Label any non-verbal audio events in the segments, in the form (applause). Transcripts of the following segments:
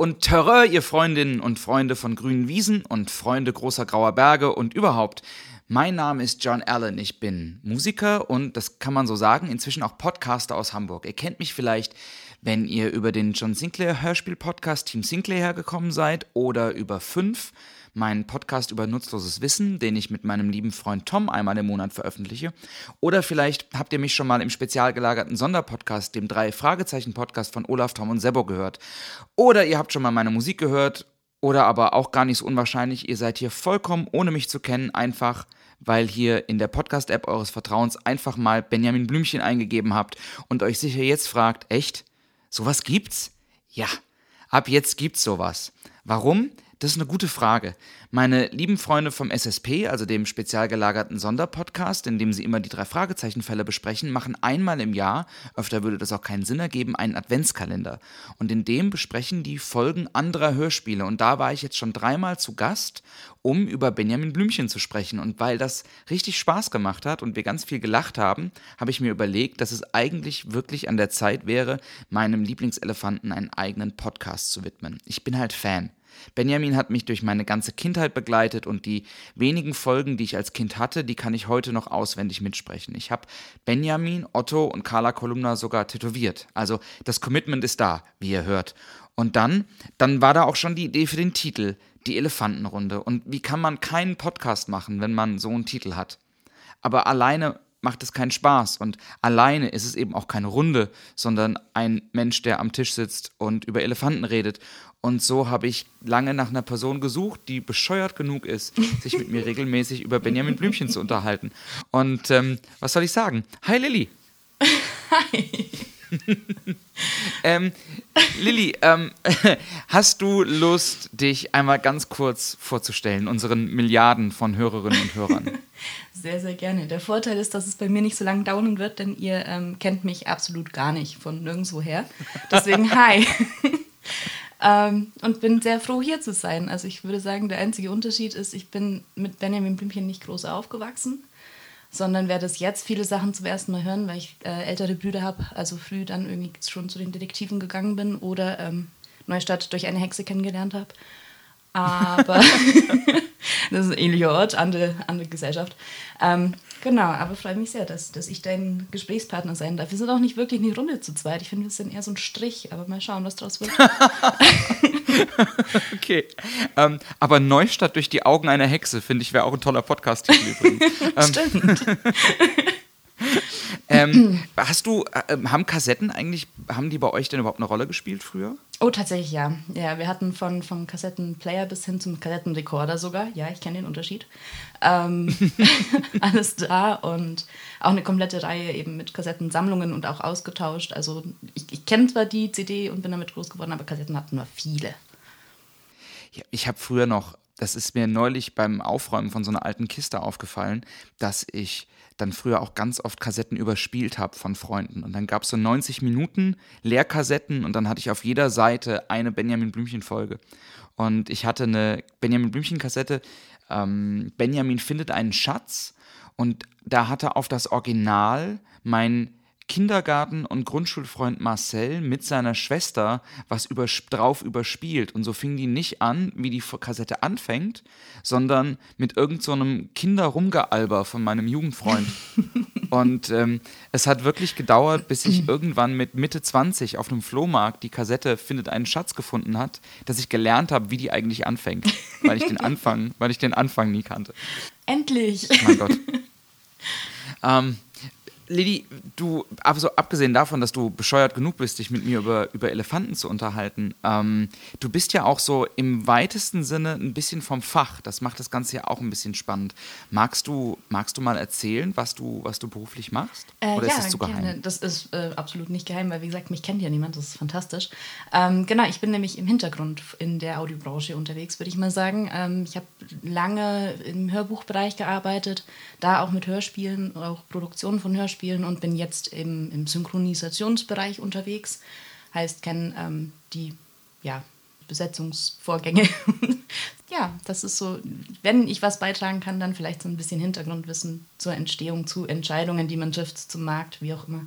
Und Terreur, ihr Freundinnen und Freunde von grünen Wiesen und Freunde großer grauer Berge und überhaupt. Mein Name ist John Allen. Ich bin Musiker und, das kann man so sagen, inzwischen auch Podcaster aus Hamburg. Ihr kennt mich vielleicht, wenn ihr über den John Sinclair Hörspiel-Podcast Team Sinclair hergekommen seid oder über fünf meinen Podcast über nutzloses Wissen, den ich mit meinem lieben Freund Tom einmal im Monat veröffentliche. Oder vielleicht habt ihr mich schon mal im spezial gelagerten Sonderpodcast, dem Drei-Fragezeichen-Podcast von Olaf, Tom und Sebo gehört. Oder ihr habt schon mal meine Musik gehört. Oder aber auch gar nicht so unwahrscheinlich, ihr seid hier vollkommen ohne mich zu kennen, einfach weil hier in der Podcast-App eures Vertrauens einfach mal Benjamin Blümchen eingegeben habt und euch sicher jetzt fragt, echt? Sowas gibt's? Ja, ab jetzt gibt's sowas. Warum? Das ist eine gute Frage. Meine lieben Freunde vom SSP, also dem spezial gelagerten Sonderpodcast, in dem sie immer die drei Fragezeichenfälle besprechen, machen einmal im Jahr, öfter würde das auch keinen Sinn ergeben, einen Adventskalender. Und in dem besprechen die Folgen anderer Hörspiele. Und da war ich jetzt schon dreimal zu Gast, um über Benjamin Blümchen zu sprechen. Und weil das richtig Spaß gemacht hat und wir ganz viel gelacht haben, habe ich mir überlegt, dass es eigentlich wirklich an der Zeit wäre, meinem Lieblingselefanten einen eigenen Podcast zu widmen. Ich bin halt Fan. Benjamin hat mich durch meine ganze Kindheit begleitet und die wenigen Folgen, die ich als Kind hatte, die kann ich heute noch auswendig mitsprechen. Ich habe Benjamin, Otto und Carla Kolumna sogar tätowiert. Also das Commitment ist da, wie ihr hört. Und dann, dann war da auch schon die Idee für den Titel, die Elefantenrunde. Und wie kann man keinen Podcast machen, wenn man so einen Titel hat? Aber alleine macht es keinen Spaß und alleine ist es eben auch keine Runde, sondern ein Mensch, der am Tisch sitzt und über Elefanten redet. Und so habe ich lange nach einer Person gesucht, die bescheuert genug ist, sich mit mir (laughs) regelmäßig über Benjamin Blümchen zu unterhalten. Und ähm, was soll ich sagen? Hi Lilly. Hi. (laughs) ähm, Lilly, ähm, (laughs) hast du Lust, dich einmal ganz kurz vorzustellen, unseren Milliarden von Hörerinnen und Hörern? Sehr, sehr gerne. Der Vorteil ist, dass es bei mir nicht so lange dauern wird, denn ihr ähm, kennt mich absolut gar nicht von nirgendwo her. Deswegen, hi. Ähm, und bin sehr froh, hier zu sein. Also ich würde sagen, der einzige Unterschied ist, ich bin mit Benjamin Blümchen nicht groß aufgewachsen, sondern werde es jetzt viele Sachen zum ersten Mal hören, weil ich äh, ältere Brüder habe, also früh dann irgendwie schon zu den Detektiven gegangen bin oder ähm, Neustadt durch eine Hexe kennengelernt habe. Aber (laughs) (laughs) das ist ein ähnlicher Ort, andere, andere Gesellschaft. Ähm, genau, aber freue mich sehr, dass, dass ich dein Gesprächspartner sein darf. Wir sind auch nicht wirklich eine Runde zu zweit. Ich finde, wir sind eher so ein Strich, aber mal schauen, was draus wird. (laughs) okay. Ähm, aber Neustadt durch die Augen einer Hexe, finde ich, wäre auch ein toller Podcast-Titel übrigens. (laughs) Ähm, Stimmt. (laughs) (laughs) ähm, hast du, äh, haben Kassetten eigentlich, haben die bei euch denn überhaupt eine Rolle gespielt früher? Oh, tatsächlich ja. Ja, wir hatten von, vom Kassettenplayer bis hin zum Kassettenrekorder sogar. Ja, ich kenne den Unterschied. Ähm, (laughs) (laughs) alles da und auch eine komplette Reihe eben mit Kassettensammlungen und auch ausgetauscht. Also ich, ich kenne zwar die CD und bin damit groß geworden, aber Kassetten hatten wir viele. Ja, ich habe früher noch, das ist mir neulich beim Aufräumen von so einer alten Kiste aufgefallen, dass ich dann früher auch ganz oft Kassetten überspielt habe von Freunden. Und dann gab es so 90 Minuten Leerkassetten und dann hatte ich auf jeder Seite eine Benjamin Blümchen-Folge. Und ich hatte eine Benjamin Blümchen-Kassette, ähm, Benjamin findet einen Schatz und da hatte auf das Original mein Kindergarten- und Grundschulfreund Marcel mit seiner Schwester was über, drauf überspielt. Und so fing die nicht an, wie die Kassette anfängt, sondern mit irgendeinem so Kinderrumgealber von meinem Jugendfreund. (laughs) und ähm, es hat wirklich gedauert, bis ich irgendwann mit Mitte 20 auf einem Flohmarkt die Kassette Findet einen Schatz gefunden hat, dass ich gelernt habe, wie die eigentlich anfängt. Weil ich den (laughs) Anfang, weil ich den Anfang nie kannte. Endlich! Mein Gott. (laughs) Ähm, Lili, du, also abgesehen davon, dass du bescheuert genug bist, dich mit mir über, über Elefanten zu unterhalten, ähm, du bist ja auch so im weitesten Sinne ein bisschen vom Fach. Das macht das Ganze ja auch ein bisschen spannend. Magst du, magst du mal erzählen, was du, was du beruflich machst? Äh, Oder ja, ist das zu geheim? Gerne. Das ist äh, absolut nicht geheim, weil wie gesagt, mich kennt ja niemand, das ist fantastisch. Ähm, genau, ich bin nämlich im Hintergrund in der Audiobranche unterwegs, würde ich mal sagen. Ähm, ich habe lange im Hörbuchbereich gearbeitet, da auch mit Hörspielen, auch Produktionen von Hörspielen spielen und bin jetzt im, im Synchronisationsbereich unterwegs. Heißt, kenne ähm, die ja, Besetzungsvorgänge. (laughs) ja, das ist so, wenn ich was beitragen kann, dann vielleicht so ein bisschen Hintergrundwissen zur Entstehung, zu Entscheidungen, die man trifft, zum Markt, wie auch immer.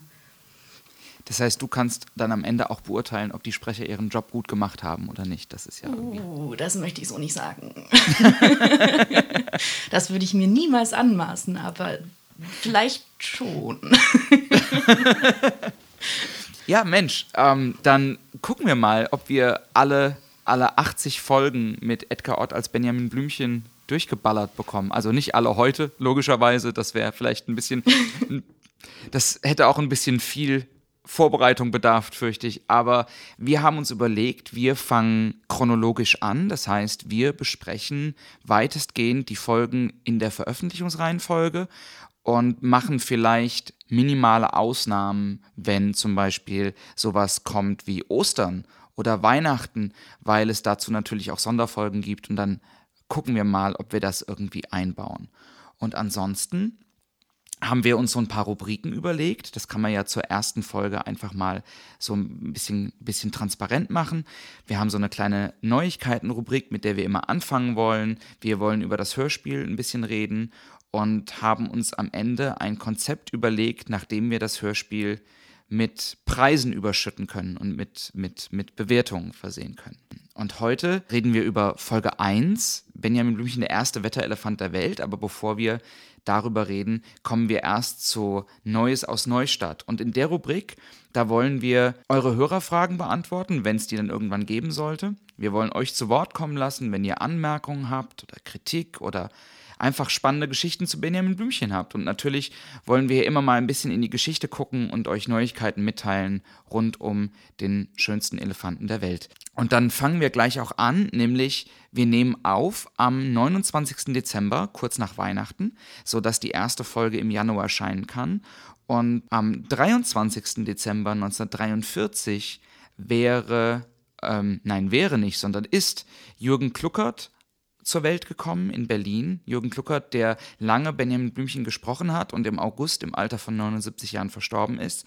Das heißt, du kannst dann am Ende auch beurteilen, ob die Sprecher ihren Job gut gemacht haben oder nicht. Das ist ja. Uh, das möchte ich so nicht sagen. (laughs) das würde ich mir niemals anmaßen, aber vielleicht schon. (laughs) ja, Mensch, ähm, dann gucken wir mal, ob wir alle, alle 80 Folgen mit Edgar Ott als Benjamin Blümchen durchgeballert bekommen. Also nicht alle heute, logischerweise. Das wäre vielleicht ein bisschen. (laughs) das hätte auch ein bisschen viel Vorbereitung bedarf, fürchte ich. Aber wir haben uns überlegt, wir fangen chronologisch an. Das heißt, wir besprechen weitestgehend die Folgen in der Veröffentlichungsreihenfolge und machen vielleicht minimale Ausnahmen, wenn zum Beispiel sowas kommt wie Ostern oder Weihnachten, weil es dazu natürlich auch Sonderfolgen gibt und dann gucken wir mal, ob wir das irgendwie einbauen. Und ansonsten haben wir uns so ein paar Rubriken überlegt. Das kann man ja zur ersten Folge einfach mal so ein bisschen, bisschen transparent machen. Wir haben so eine kleine Neuigkeitenrubrik, mit der wir immer anfangen wollen. Wir wollen über das Hörspiel ein bisschen reden und haben uns am Ende ein Konzept überlegt, nachdem wir das Hörspiel mit Preisen überschütten können und mit, mit, mit Bewertungen versehen können. Und heute reden wir über Folge 1, Benjamin Blümchen, der erste Wetterelefant der Welt. Aber bevor wir darüber reden, kommen wir erst zu Neues aus Neustadt. Und in der Rubrik, da wollen wir eure Hörerfragen beantworten, wenn es die dann irgendwann geben sollte. Wir wollen euch zu Wort kommen lassen, wenn ihr Anmerkungen habt oder Kritik oder einfach spannende Geschichten zu Benjamin Blümchen habt. Und natürlich wollen wir hier immer mal ein bisschen in die Geschichte gucken und euch Neuigkeiten mitteilen rund um den schönsten Elefanten der Welt. Und dann fangen wir gleich auch an, nämlich wir nehmen auf am 29. Dezember, kurz nach Weihnachten, sodass die erste Folge im Januar erscheinen kann. Und am 23. Dezember 1943 wäre, ähm, nein, wäre nicht, sondern ist Jürgen Kluckert zur Welt gekommen in Berlin. Jürgen Kluckert, der lange Benjamin Blümchen gesprochen hat und im August im Alter von 79 Jahren verstorben ist.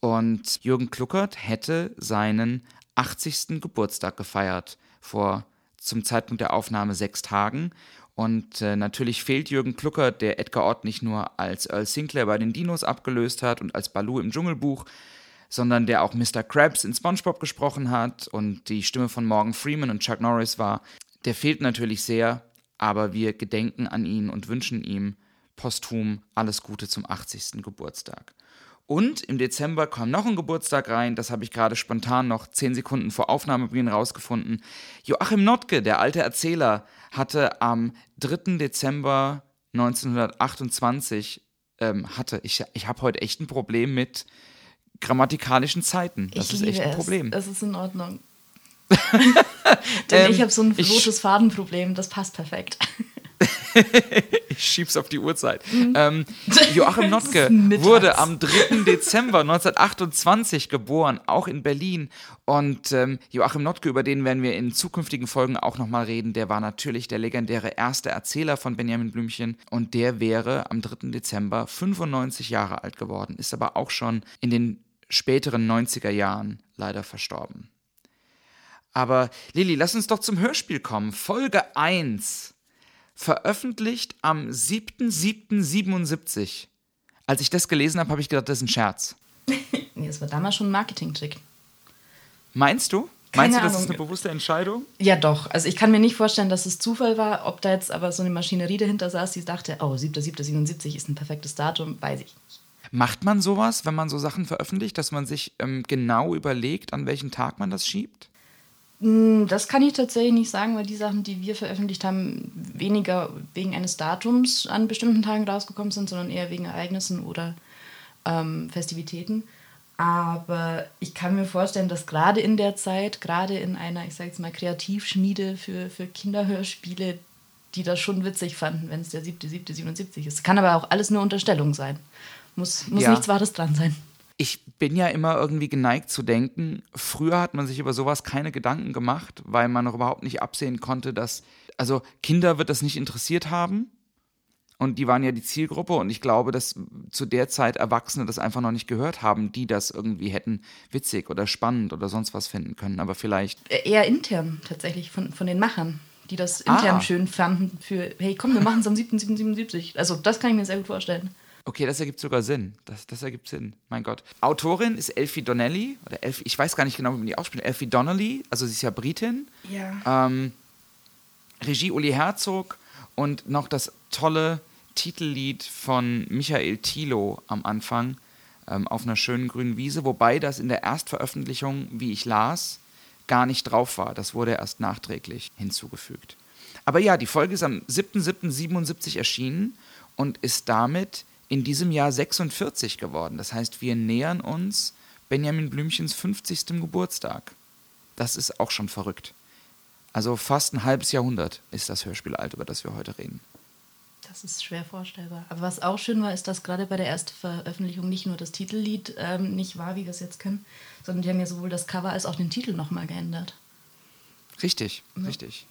Und Jürgen Kluckert hätte seinen 80. Geburtstag gefeiert, vor zum Zeitpunkt der Aufnahme sechs Tagen. Und äh, natürlich fehlt Jürgen Klucker, der Edgar Ott nicht nur als Earl Sinclair bei den Dinos abgelöst hat und als Baloo im Dschungelbuch, sondern der auch Mr. Krabs in SpongeBob gesprochen hat und die Stimme von Morgan Freeman und Chuck Norris war. Der fehlt natürlich sehr, aber wir gedenken an ihn und wünschen ihm posthum alles Gute zum 80. Geburtstag. Und im Dezember kam noch ein Geburtstag rein, das habe ich gerade spontan noch zehn Sekunden vor Aufnahmebeginn rausgefunden. Joachim Notke, der alte Erzähler, hatte am 3. Dezember 1928, ähm, hatte, ich, ich habe heute echt ein Problem mit grammatikalischen Zeiten. Das ich ist echt ein es. Problem. Das ist in Ordnung. (laughs) Denn Ähm, ich habe so ein rotes Fadenproblem, das passt perfekt. (laughs) Ich schieb's auf die Uhrzeit. Ähm, (laughs) Joachim Notke wurde am 3. Dezember 1928 geboren, auch in Berlin. Und ähm, Joachim Notke, über den werden wir in zukünftigen Folgen auch nochmal reden, der war natürlich der legendäre erste Erzähler von Benjamin Blümchen. Und der wäre am 3. Dezember 95 Jahre alt geworden, ist aber auch schon in den späteren 90er Jahren leider verstorben. Aber Lilly, lass uns doch zum Hörspiel kommen. Folge 1 veröffentlicht am 7.7.77. Als ich das gelesen habe, habe ich gedacht, das ist ein Scherz. (laughs) Nee, das war damals schon ein Marketing-Trick. Meinst du? Keine Meinst du, das ist eine bewusste Entscheidung? Ja, doch. Also ich kann mir nicht vorstellen, dass es Zufall war. Ob da jetzt aber so eine Maschinerie dahinter saß, die dachte, oh, 7.7.77 ist ein perfektes Datum, weiß ich nicht. Macht man sowas, wenn man so Sachen veröffentlicht, dass man sich ähm, genau überlegt, an welchen Tag man das schiebt? Hm, Das kann ich tatsächlich nicht sagen, weil die Sachen, die wir veröffentlicht haben, weniger wegen eines Datums an bestimmten Tagen rausgekommen sind, sondern eher wegen Ereignissen oder ähm, Festivitäten. Aber ich kann mir vorstellen, dass gerade in der Zeit, gerade in einer, ich sage jetzt mal, Kreativschmiede für, für Kinderhörspiele, die das schon witzig fanden, wenn es der 7.7.77 ist. Kann aber auch alles nur Unterstellung sein. Muss, muss Ja. nichts Wahres dran sein. Ich bin ja immer irgendwie geneigt zu denken, früher hat man sich über sowas keine Gedanken gemacht, weil man noch überhaupt nicht absehen konnte, dass, also Kinder wird das nicht interessiert haben und die waren ja die Zielgruppe und ich glaube, dass zu der Zeit Erwachsene das einfach noch nicht gehört haben, die das irgendwie hätten witzig oder spannend oder sonst was finden können, aber vielleicht, Äh, Eher intern tatsächlich von, von den Machern, die das intern Ah. schön fanden für, hey komm, wir machen es am 7.7.77. Also das kann ich mir sehr gut vorstellen. Okay, das ergibt sogar Sinn. Das, das ergibt Sinn. Mein Gott. Autorin ist Elfie Donnelly. Oder Elfie, ich weiß gar nicht genau, wie man die ausspricht. Elfie Donnelly. Also sie ist ja Britin. Ja. Ähm, Regie Uli Herzog und noch das tolle Titellied von Michael Thilo am Anfang ähm, auf einer schönen grünen Wiese, wobei das in der Erstveröffentlichung, wie ich las, gar nicht drauf war. Das wurde erst nachträglich hinzugefügt. Aber ja, die Folge ist am 7.7.77 erschienen und ist damit in diesem Jahr 46 geworden. Das heißt, wir nähern uns Benjamin Blümchens 50. Geburtstag. Das ist auch schon verrückt. Also fast ein halbes Jahrhundert ist das Hörspiel alt, über das wir heute reden. Das ist schwer vorstellbar. Aber was auch schön war, ist, dass gerade bei der ersten Veröffentlichung nicht nur das Titellied ähm, nicht war, wie wir es jetzt kennen, sondern die haben ja sowohl das Cover als auch den Titel nochmal geändert. Richtig, ja. richtig.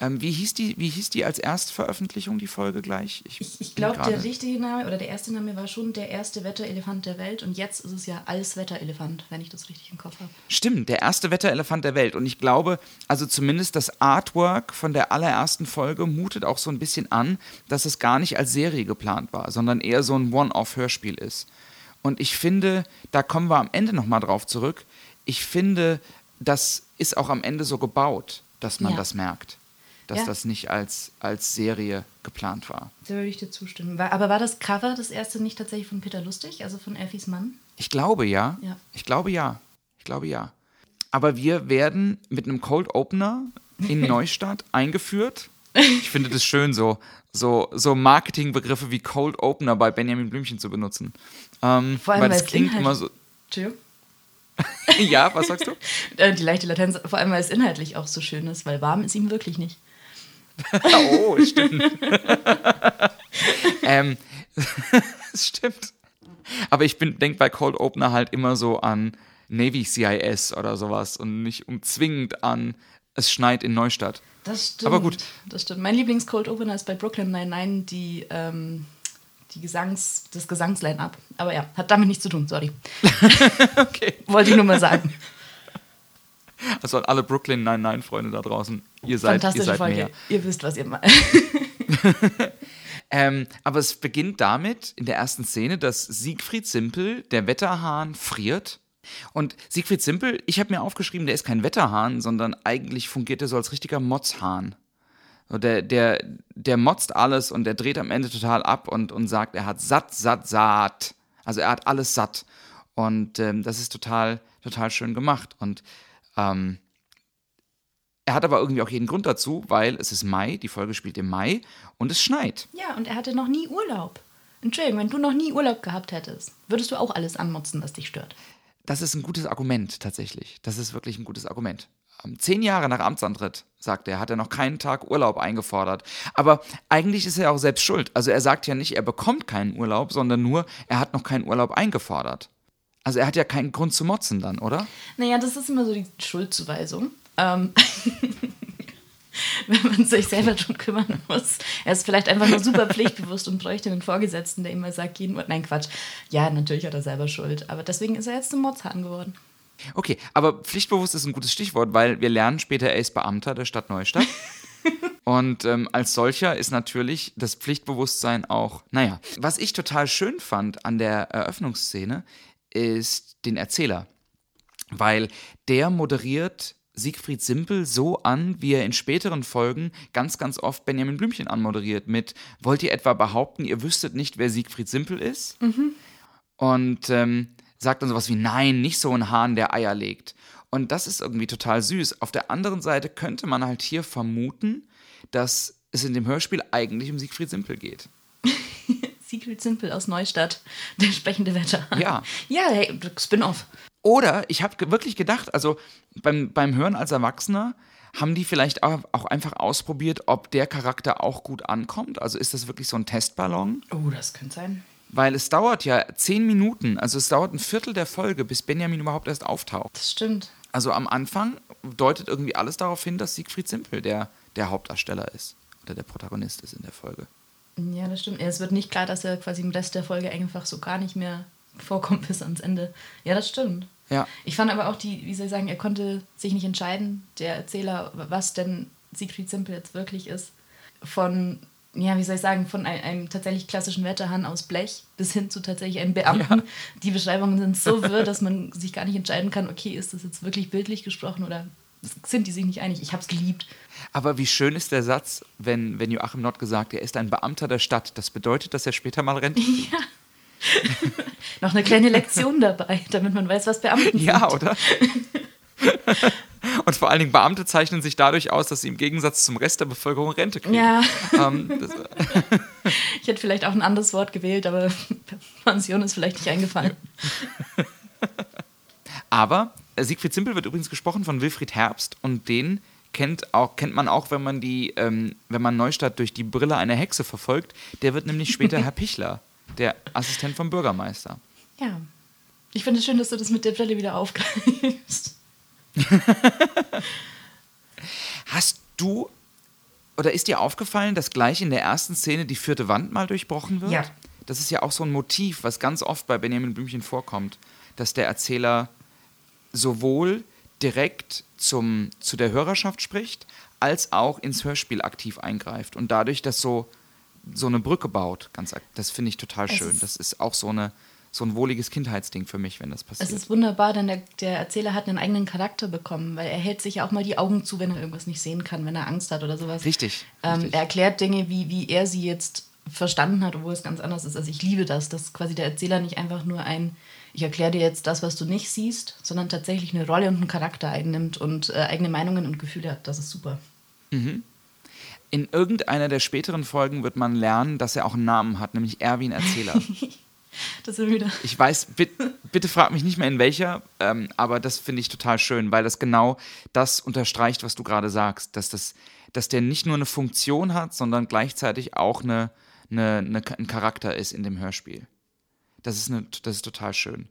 Ähm, wie, hieß die, wie hieß die als Erstveröffentlichung, die Folge gleich? Ich, ich, ich glaube, der richtige Name oder der erste Name war schon der erste Wetterelefant der Welt und jetzt ist es ja als Wetterelefant, wenn ich das richtig im Kopf habe. Stimmt, der erste Wetterelefant der Welt. Und ich glaube, also zumindest das Artwork von der allerersten Folge mutet auch so ein bisschen an, dass es gar nicht als Serie geplant war, sondern eher so ein One-Off-Hörspiel ist. Und ich finde, da kommen wir am Ende nochmal drauf zurück. Ich finde, das ist auch am Ende so gebaut, dass man ja. das merkt dass ja. das nicht als, als Serie geplant war. Da würde ich dir zustimmen. Aber war das Cover das erste nicht tatsächlich von Peter Lustig, also von Elfies Mann? Ich glaube ja. ja. Ich glaube ja. Ich glaube ja. Aber wir werden mit einem Cold Opener in (laughs) Neustadt eingeführt. Ich finde das schön, so, so, so Marketingbegriffe wie Cold Opener bei Benjamin Blümchen zu benutzen. Ähm, Vor allem, weil das klingt immer so. Entschuldigung. (laughs) ja, was sagst du? (laughs) Äh, die leichte Latenz, vor allem weil es inhaltlich auch so schön ist, weil warm ist ihm wirklich nicht. (laughs) oh, stimmt. (laughs) ähm, (laughs) stimmt. Aber ich denke bei Cold Opener halt immer so an Navy CIS oder sowas und nicht umzwingend an es schneit in Neustadt. Das stimmt. Aber gut. Das stimmt. Mein Lieblings-Cold Opener ist bei Brooklyn 99 die, ähm, die Gesangs, das Gesangsline-Up. Aber ja, hat damit nichts zu tun, sorry. okay. Wollte ich nur mal sagen. Also an alle Brooklyn 99-Freunde da draußen, ihr seid, Fantastische ihr seid Folge. Mehr. Ihr wisst, was ihr meint. (laughs) ähm, aber es beginnt damit in der ersten Szene, dass Siegfried Simpel, der Wetterhahn, friert. Und Siegfried Simpel, ich habe mir aufgeschrieben, der ist kein Wetterhahn, sondern eigentlich fungiert er so als richtiger Motzhahn. Der, der, der motzt alles und der dreht am Ende total ab und, und sagt, er hat satt, satt, satt. Also er hat alles satt. Und ähm, das ist total, total schön gemacht. Und ähm, er hat aber irgendwie auch jeden Grund dazu, weil es ist Mai, die Folge spielt im Mai und es schneit. Ja, und er hatte noch nie Urlaub. Entschuldigung, wenn du noch nie Urlaub gehabt hättest, würdest du auch alles anmotzen, was dich stört. Das ist ein gutes Argument tatsächlich. Das ist wirklich ein gutes Argument. Ähm, zehn Jahre nach Amtsantritt, sagt er, hat er noch keinen Tag Urlaub eingefordert. Aber eigentlich ist er auch selbst schuld. Also er sagt ja nicht, er bekommt keinen Urlaub, sondern nur, er hat noch keinen Urlaub eingefordert. Also er hat ja keinen Grund zu motzen dann, oder? Naja, das ist immer so die Schuldzuweisung. Ähm (laughs) wenn man sich selber schon kümmern muss. Er ist vielleicht einfach nur super pflichtbewusst und bräuchte einen Vorgesetzten, der immer sagt, jeden Nein, Quatsch. Ja, natürlich hat er selber Schuld. Aber deswegen ist er jetzt zum Motzhahn geworden. Okay, aber pflichtbewusst ist ein gutes Stichwort, weil wir lernen später, er ist Beamter der Stadt Neustadt. (laughs) Und ähm, als solcher ist natürlich das Pflichtbewusstsein auch, naja. Was ich total schön fand an der Eröffnungsszene, ist den Erzähler, weil der moderiert Siegfried Simpel so an, wie er in späteren Folgen ganz, ganz oft Benjamin Blümchen anmoderiert mit Wollt ihr etwa behaupten, ihr wüsstet nicht, wer Siegfried Simpel ist? Mhm. Und ähm, sagt dann sowas wie Nein, nicht so ein Hahn, der Eier legt. Und das ist irgendwie total süß. Auf der anderen Seite könnte man halt hier vermuten, dass es in dem Hörspiel eigentlich um Siegfried Simpel geht. Secret Simple aus Neustadt, (laughs) der sprechende Wetter. Ja. Ja, hey, Spin-off. Oder ich habe wirklich gedacht, also beim, beim Hören als Erwachsener, haben die vielleicht auch, einfach ausprobiert, ob der Charakter auch gut ankommt? Also ist das wirklich so ein Testballon? Oh, das könnte sein. Weil es dauert ja zehn Minuten, also es dauert ein Viertel der Folge, bis Benjamin überhaupt erst auftaucht. Das stimmt. Also am Anfang deutet irgendwie alles darauf hin, dass Siegfried Simpel der, der Hauptdarsteller ist oder der Protagonist ist in der Folge. Ja, das stimmt. Es wird nicht klar, dass er quasi im Rest der Folge einfach so gar nicht mehr vorkommt (laughs) bis ans Ende. Ja, das stimmt. Ja. Ich fand aber auch die, wie soll ich sagen, er konnte sich nicht entscheiden, der Erzähler, was denn Siegfried Simpel jetzt wirklich ist. Von ja, wie soll ich sagen, von einem, einem tatsächlich klassischen Wetterhahn aus Blech bis hin zu tatsächlich einem Beamten. Ja. Die Beschreibungen sind so (laughs) wirr, dass man sich gar nicht entscheiden kann, okay, ist das jetzt wirklich bildlich gesprochen oder sind die sich nicht einig? Ich habe es geliebt. Aber wie schön ist der Satz, wenn, wenn Joachim Nott gesagt, er ist ein Beamter der Stadt. Das bedeutet, dass er später mal Rente kriegt. Ja. (laughs) Noch eine kleine Lektion dabei, damit man weiß, was Beamten sind. Ja, oder? Und vor allen Dingen Beamte zeichnen sich dadurch aus, dass sie im Gegensatz zum Rest der Bevölkerung Rente kriegen. Ja. Ähm, (laughs) (laughs) ich hätte vielleicht auch ein anderes Wort gewählt, aber Pension ist vielleicht nicht eingefallen. Aber Siegfried Zimpel wird übrigens gesprochen von Wilfried Herbst und den kennt, auch, kennt man auch, wenn man die, ähm, wenn man Neustadt durch die Brille einer Hexe verfolgt. Der wird nämlich später (laughs) Herr Pichler, der Assistent vom Bürgermeister. Ja. Ich finde es schön, dass du das mit der Brille wieder aufgreifst. (laughs) Hast du oder ist dir aufgefallen, dass gleich in der ersten Szene die vierte Wand mal durchbrochen wird? Ja. Das ist ja auch so ein Motiv, was ganz oft bei Benjamin Blümchen vorkommt, dass der Erzähler sowohl direkt zum, zu der Hörerschaft spricht, als auch ins Hörspiel aktiv eingreift und dadurch das so, so eine Brücke baut. Ganz, das finde ich total schön. Das ist auch so eine so ein wohliges Kindheitsding für mich, wenn das passiert. Es ist wunderbar, denn der, der, Erzähler hat einen eigenen Charakter bekommen, weil er hält sich ja auch mal die Augen zu, wenn er irgendwas nicht sehen kann, wenn er Angst hat oder sowas. Richtig. Ähm, richtig. Er erklärt Dinge, wie, wie er sie jetzt verstanden hat, obwohl es ganz anders ist. Also ich liebe das, dass quasi der Erzähler nicht einfach nur ein, ich erkläre dir jetzt das, was du nicht siehst, sondern tatsächlich eine Rolle und einen Charakter einnimmt und äh, eigene Meinungen und Gefühle hat. Das ist super. Mhm. In irgendeiner der späteren Folgen wird man lernen, dass er auch einen Namen hat, nämlich Erwin Erzähler. (laughs) Das sind wieder. Ich weiß, bitte, bitte frag mich nicht mehr in welcher, ähm, aber das finde ich total schön, weil das genau das unterstreicht, was du gerade sagst, dass, das, dass der nicht nur eine Funktion hat, sondern gleichzeitig auch eine, eine, eine, ein Charakter ist in dem Hörspiel. Das ist, eine, das ist total schön.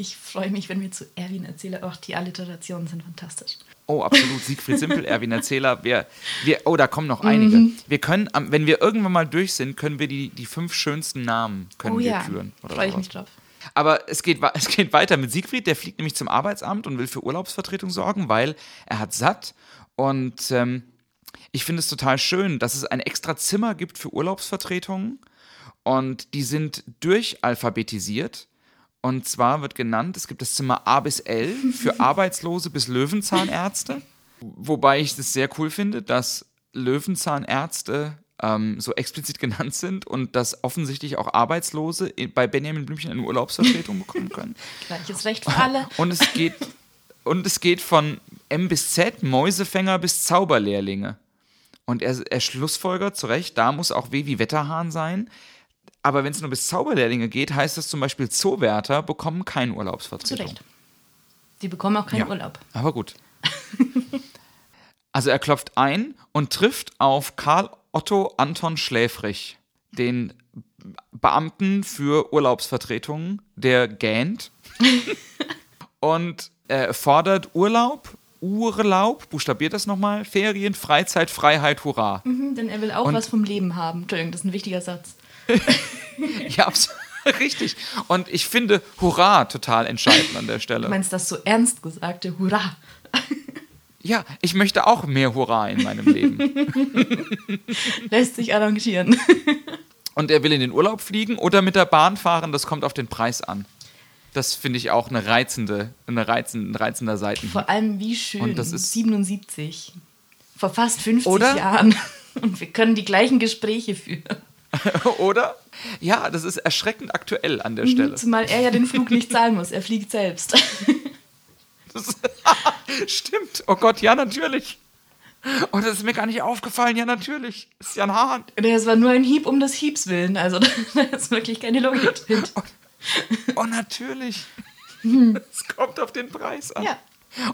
Ich freue mich, wenn wir zu Erwin erzählen. Auch die Alliterationen sind fantastisch. Oh, absolut. Siegfried Simpel, (laughs) Erwin Erzähler. Wir, wir, oh, da kommen noch einige. Mhm. Wir können, wenn wir irgendwann mal durch sind, können wir die, die fünf schönsten Namen können oh, wir ja. führen. Freue ich mich drauf. Aber es geht, (laughs) es geht weiter mit Siegfried. Der fliegt nämlich zum Arbeitsamt und will für Urlaubsvertretung sorgen, weil er hat satt. Und ähm, ich finde es total schön, dass es ein extra Zimmer gibt für Urlaubsvertretungen. Und die sind durchalphabetisiert. Und zwar wird genannt, es gibt das Zimmer A bis L für (laughs) Arbeitslose bis Löwenzahnärzte. Wobei ich es sehr cool finde, dass Löwenzahnärzte ähm, so explizit genannt sind und dass offensichtlich auch Arbeitslose bei Benjamin Blümchen eine Urlaubsvertretung (laughs) bekommen können. Gleiches Recht für alle. Und es geht, und es geht von M bis Z, Mäusefänger bis Zauberlehrlinge. Und er, er schlussfolgert zu Recht, da muss auch W wie Wetterhahn sein. Aber wenn es nur bis Zauberlehrlinge geht, heißt das zum Beispiel, Zoowärter bekommen keine Urlaubsvertretung. Zu Recht. Die bekommen auch keinen ja, Urlaub. Aber gut. also er klopft ein und trifft auf Karl Otto Anton Schläfrich, den Beamten für Urlaubsvertretungen, der gähnt (laughs) und äh, fordert Urlaub Urlaub, buchstabiert das nochmal, Ferien, Freizeit, Freiheit, Hurra. Mhm, denn er will auch und was vom Leben haben. Entschuldigung, das ist ein wichtiger Satz. (laughs) ja, (laughs) richtig. Und ich finde Hurra total entscheidend an der Stelle. Du meinst das so ernst gesagte Hurra? (laughs) Ja, ich möchte auch mehr Hurra in meinem Leben. Lässt sich arrangieren. Und er will in den Urlaub fliegen oder mit der Bahn fahren, das kommt auf den Preis an. Das finde ich auch eine reizende, eine reizende, ein reizender Seiten. Vor allem wie schön. Und das ist 77. Vor fast 50 oder? Jahren. Und wir können die gleichen Gespräche führen. (laughs) Oder? Ja, das ist erschreckend aktuell an der mhm, Stelle. Zumal er ja den Flug nicht (laughs) zahlen muss, er fliegt selbst. Das, (laughs) stimmt. Oh Gott, ja, natürlich. Oh, das ist mir gar nicht aufgefallen. Ja, natürlich. Das ist ja ein Hahn. Es war nur ein Hieb um des Hiebs willen. Also, da ist wirklich keine Logik drin. Oh, oh, natürlich. Es kommt auf den Preis an. Ja.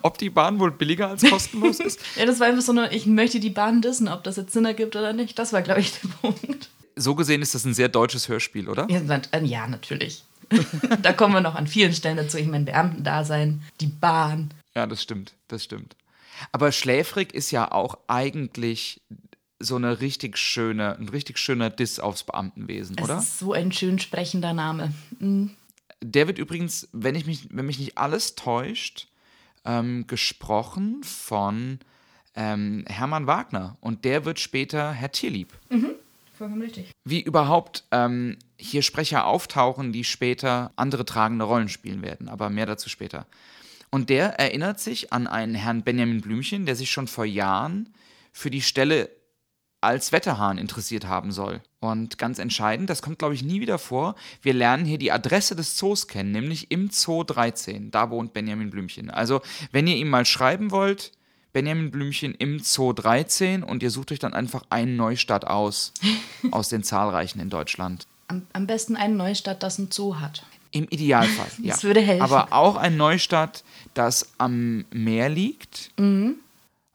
Ob die Bahn wohl billiger als kostenlos ist? ja, das war einfach so eine, ich möchte die Bahn dissen, ob das jetzt Sinn ergibt oder nicht. Das war, glaube ich, der Punkt so gesehen ist das ein sehr deutsches Hörspiel, oder? Ja, natürlich. (laughs) da kommen wir noch an vielen Stellen dazu. Ich meine, Beamtendasein, die Bahn. Ja, das stimmt, das stimmt. Aber schläfrig ist ja auch eigentlich so eine richtig schöne, ein richtig schöner Diss aufs Beamtenwesen, es oder? Ist so ein schön sprechender Name. Mhm. Der wird übrigens, wenn ich mich, wenn mich nicht alles täuscht, ähm, gesprochen von ähm, Hermann Wagner und der wird später Herr Tierlieb. Mhm vollkommen richtig. Wie überhaupt ähm, hier Sprecher auftauchen, die später andere tragende Rollen spielen werden, aber mehr dazu später. Und der erinnert sich an einen Herrn Benjamin Blümchen, der sich schon vor Jahren für die Stelle als Wetterhahn interessiert haben soll. Und ganz entscheidend, das kommt, glaube ich, nie wieder vor, wir lernen hier die Adresse des Zoos kennen, nämlich im Zoo 13. Da wohnt Benjamin Blümchen. Also, wenn ihr ihm mal schreiben wollt, Benjamin Blümchen im Zoo 13 und ihr sucht euch dann einfach einen Neustadt aus, (laughs) aus den zahlreichen in Deutschland. Am, am besten eine Neustadt, das ein Zoo hat. Im Idealfall, (laughs) ja. Das würde helfen. Aber auch ein Neustadt, das am Meer liegt Mhm.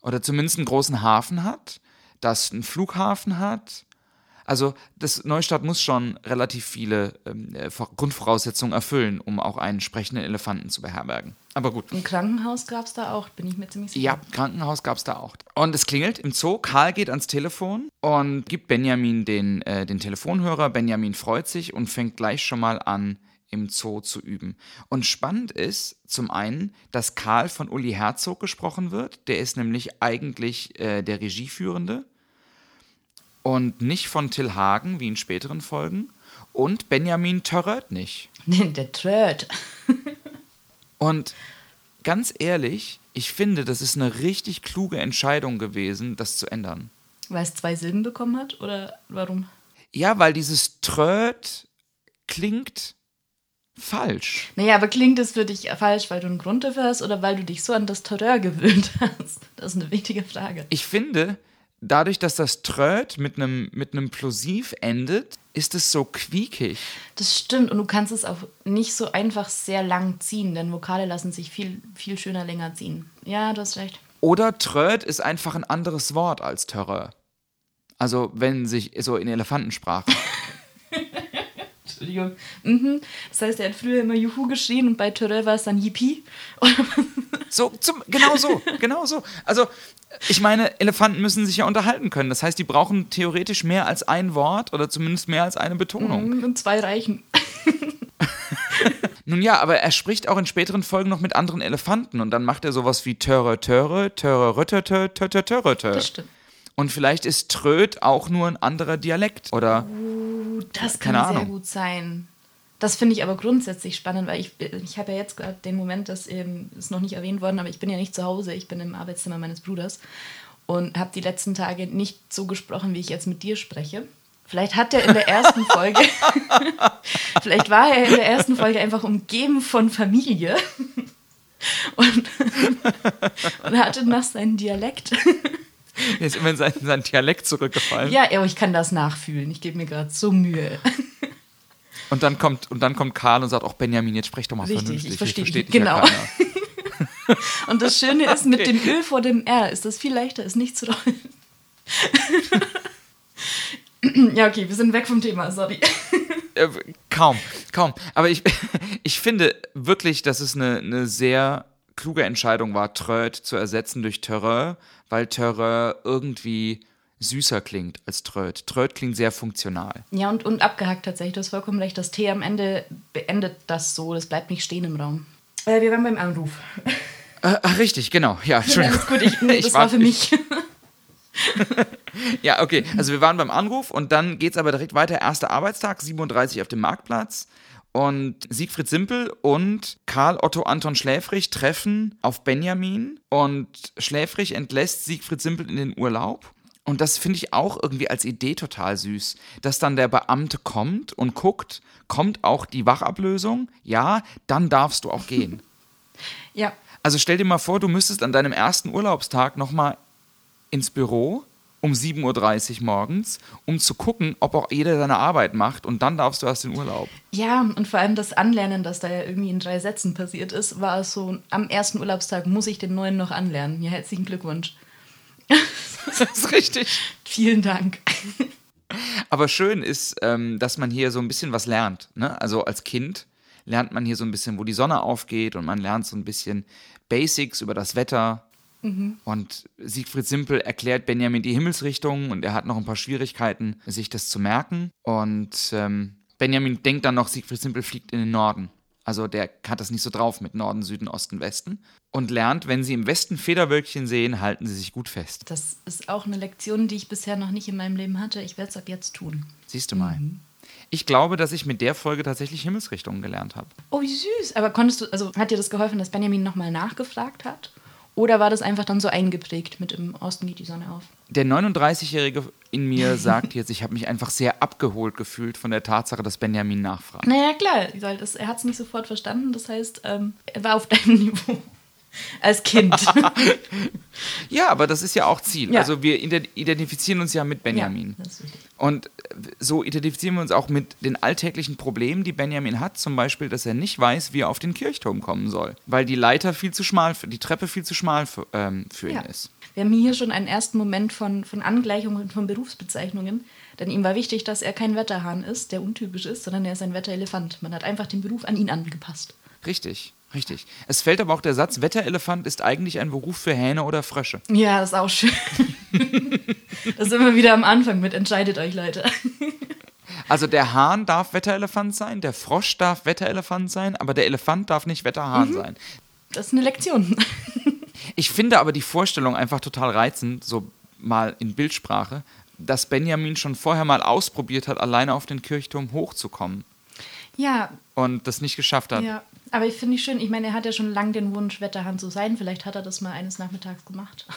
oder zumindest einen großen Hafen hat, das einen Flughafen hat. Also das Neustadt muss schon relativ viele ähm, äh, Vor- Grundvoraussetzungen erfüllen, um auch einen sprechenden Elefanten zu beherbergen. Aber gut. Ein Krankenhaus gab es da auch, bin ich mir ziemlich sicher. Ja, Krankenhaus gab es da auch. Und es klingelt im Zoo. Karl geht ans Telefon und gibt Benjamin den, äh, den Telefonhörer. Benjamin freut sich und fängt gleich schon mal an, im Zoo zu üben. Und spannend ist zum einen, dass Karl von Uli Herzog gesprochen wird. Der ist nämlich eigentlich äh, der Regieführende. Und nicht von Till Hagen, wie in späteren Folgen. Und Benjamin Törröt nicht. (laughs) Der Tröd. (laughs) Und ganz ehrlich, ich finde, das ist eine richtig kluge Entscheidung gewesen, das zu ändern. Weil es zwei Silben bekommen hat? Oder warum? Ja, weil dieses Tröd klingt falsch. Naja, aber klingt es für dich falsch, weil du einen Grund dafür hast oder weil du dich so an das Terreur gewöhnt (laughs) hast? Das ist eine wichtige Frage. Ich finde, dadurch, dass das Tröd mit einem mit einem Plosiv endet, ist es so quiekig. Das stimmt und du kannst es auch nicht so einfach sehr lang ziehen, denn Vokale lassen sich viel, viel schöner länger ziehen. Ja, du hast recht. Oder Tröd ist einfach ein anderes Wort als Terreur. Also, wenn sich so in Elefantensprache. Entschuldigung. Mhm. Das heißt, er hat früher immer Juhu geschrien und bei Terreur war es dann Yippie. (laughs) So, zum, genau so, genau so. Also, ich meine, Elefanten müssen sich ja unterhalten können. Das heißt, die brauchen theoretisch mehr als ein Wort oder zumindest mehr als eine Betonung. Und zwei reichen. (laughs) Nun ja, aber er spricht auch in späteren Folgen noch mit anderen Elefanten und dann macht er sowas wie Töre, Töre, Töre, Rötte, Töre, Töre, Töre, Töre. Das stimmt. Und vielleicht ist Tröd auch nur ein anderer Dialekt oder Das kann sehr Ahnung. gut sein. Das finde ich aber grundsätzlich spannend, weil ich, ich habe ja jetzt gerade den Moment, das eben ist noch nicht erwähnt worden, aber ich bin ja nicht zu Hause, ich bin im Arbeitszimmer meines Bruders und habe die letzten Tage nicht so gesprochen, wie ich jetzt mit dir spreche. Vielleicht hat er in der ersten Folge, (laughs) vielleicht war er in der ersten Folge einfach umgeben von Familie (laughs) und, und hatte noch seinen Dialekt. (laughs) er ist immer in seinen, seinen Dialekt zurückgefallen. Ja, aber ich kann das nachfühlen. Ich gebe mir gerade so Mühe. Und dann kommt und dann kommt Karl und sagt, auch Benjamin, jetzt sprech doch mal Richtig, vernünftig. ich verstehe Hier versteht dich. ja Genau. keiner. (laughs) Und das Schöne ist, mit dem Ö vor dem R ist das viel leichter, es nicht zu rollen. (laughs) ja, okay, wir sind weg vom Thema, sorry. Äh, kaum, kaum. Aber ich, ich finde wirklich, dass es eine, eine sehr kluge Entscheidung war, Tröd zu ersetzen durch Terreur, weil Terreur irgendwie süßer klingt als Tröd. Tröd klingt sehr funktional. Ja, und, und abgehackt tatsächlich, du hast vollkommen recht. Das T am Ende beendet das so, das bleibt nicht stehen im Raum. Äh, wir waren beim Anruf. Äh, ach, richtig, genau. Ja, Entschuldigung. Alles gut, ich, nee, (laughs) Ich das war- war für mich. (laughs) Ja, okay. Also wir waren beim Anruf und dann geht's aber direkt weiter. Erster Arbeitstag, 37 auf dem Marktplatz. Und Siegfried Simpel und Karl Otto Anton Schläfrich treffen auf Benjamin und Schläfrich entlässt Siegfried Simpel in den Urlaub. Und das finde ich auch irgendwie als Idee total süß, dass dann der Beamte kommt und guckt, kommt auch die Wachablösung? Ja, dann darfst du auch gehen. (laughs) ja, Also stell dir mal vor, du müsstest an deinem ersten Urlaubstag nochmal ins Büro um 7.30 Uhr morgens, um zu gucken, ob auch jeder seine Arbeit macht und dann darfst du erst in Urlaub. ja, und vor allem das Anlernen, das da ja irgendwie in drei Sätzen passiert ist, war es so, am ersten Urlaubstag muss ich den neuen noch anlernen. Ja, herzlichen Glückwunsch. (laughs) Das ist richtig. Vielen Dank. Aber schön ist, ähm, dass man hier so ein bisschen was lernt. Ne? Also als Kind lernt man hier so ein bisschen, wo die Sonne aufgeht und man lernt so ein bisschen Basics über das Wetter. Und Siegfried Simpel erklärt Benjamin die Himmelsrichtung und er hat noch ein paar Schwierigkeiten, sich das zu merken. Und ähm, Benjamin denkt dann noch, Siegfried Simpel fliegt in den Norden. Also der hat das nicht so drauf mit Norden, Süden, Osten, Westen. Und lernt, wenn Sie im Westen Federwölkchen sehen, halten Sie sich gut fest. Das ist auch eine Lektion, die ich bisher noch nicht in meinem Leben hatte. Ich werde es ab jetzt tun. Siehst du mal. Ich glaube, dass ich mit der Folge tatsächlich Himmelsrichtungen gelernt habe. Oh, wie süß. Aber konntest du, also hat dir das geholfen, dass Benjamin nochmal nachgefragt hat? Oder war das einfach dann so eingeprägt mit im Osten geht die Sonne auf? Der 39-Jährige in mir (laughs) sagt jetzt, ich habe mich einfach sehr abgeholt gefühlt von der Tatsache, dass Benjamin nachfragt. Naja, klar, er hat es nicht sofort verstanden. Das heißt, ähm, er war auf deinem (laughs) Niveau. (laughs) Als Kind. (laughs) Ja, aber das ist ja auch Ziel. Ja. Also wir ident- identifizieren uns ja mit Benjamin. Ja. Und so identifizieren wir uns auch mit den alltäglichen Problemen, die Benjamin hat. Zum Beispiel, dass er nicht weiß, wie er auf den Kirchturm kommen soll. Weil die Leiter viel zu schmal, für, die Treppe viel zu schmal für, ähm, für ihn Ja. ist. Wir haben hier schon einen ersten Moment von, von Angleichungen von Berufsbezeichnungen. Denn ihm war wichtig, dass er kein Wetterhahn ist, der untypisch ist, sondern er ist ein Wetterelefant. Man hat einfach den Beruf an ihn angepasst. Richtig, richtig. Es fällt aber auch der Satz, Wetterelefant ist eigentlich ein Beruf für Hähne oder Frösche. Ja, das ist auch schön. das ist immer wieder am Anfang mit entscheidet euch, Leute. Also der Hahn darf Wetterelefant sein, der Frosch darf Wetterelefant sein, aber der Elefant darf nicht Wetterhahn sein. Das ist eine Lektion. (laughs) Ich finde aber die Vorstellung einfach total reizend, so mal in Bildsprache, dass Benjamin schon vorher mal ausprobiert hat, alleine auf den Kirchturm hochzukommen Ja, und das nicht geschafft hat. ja. Aber ich finde ich schön, ich meine, er hat ja schon lange den Wunsch, Wetterhahn zu sein. Vielleicht hat er das mal eines Nachmittags gemacht. (laughs)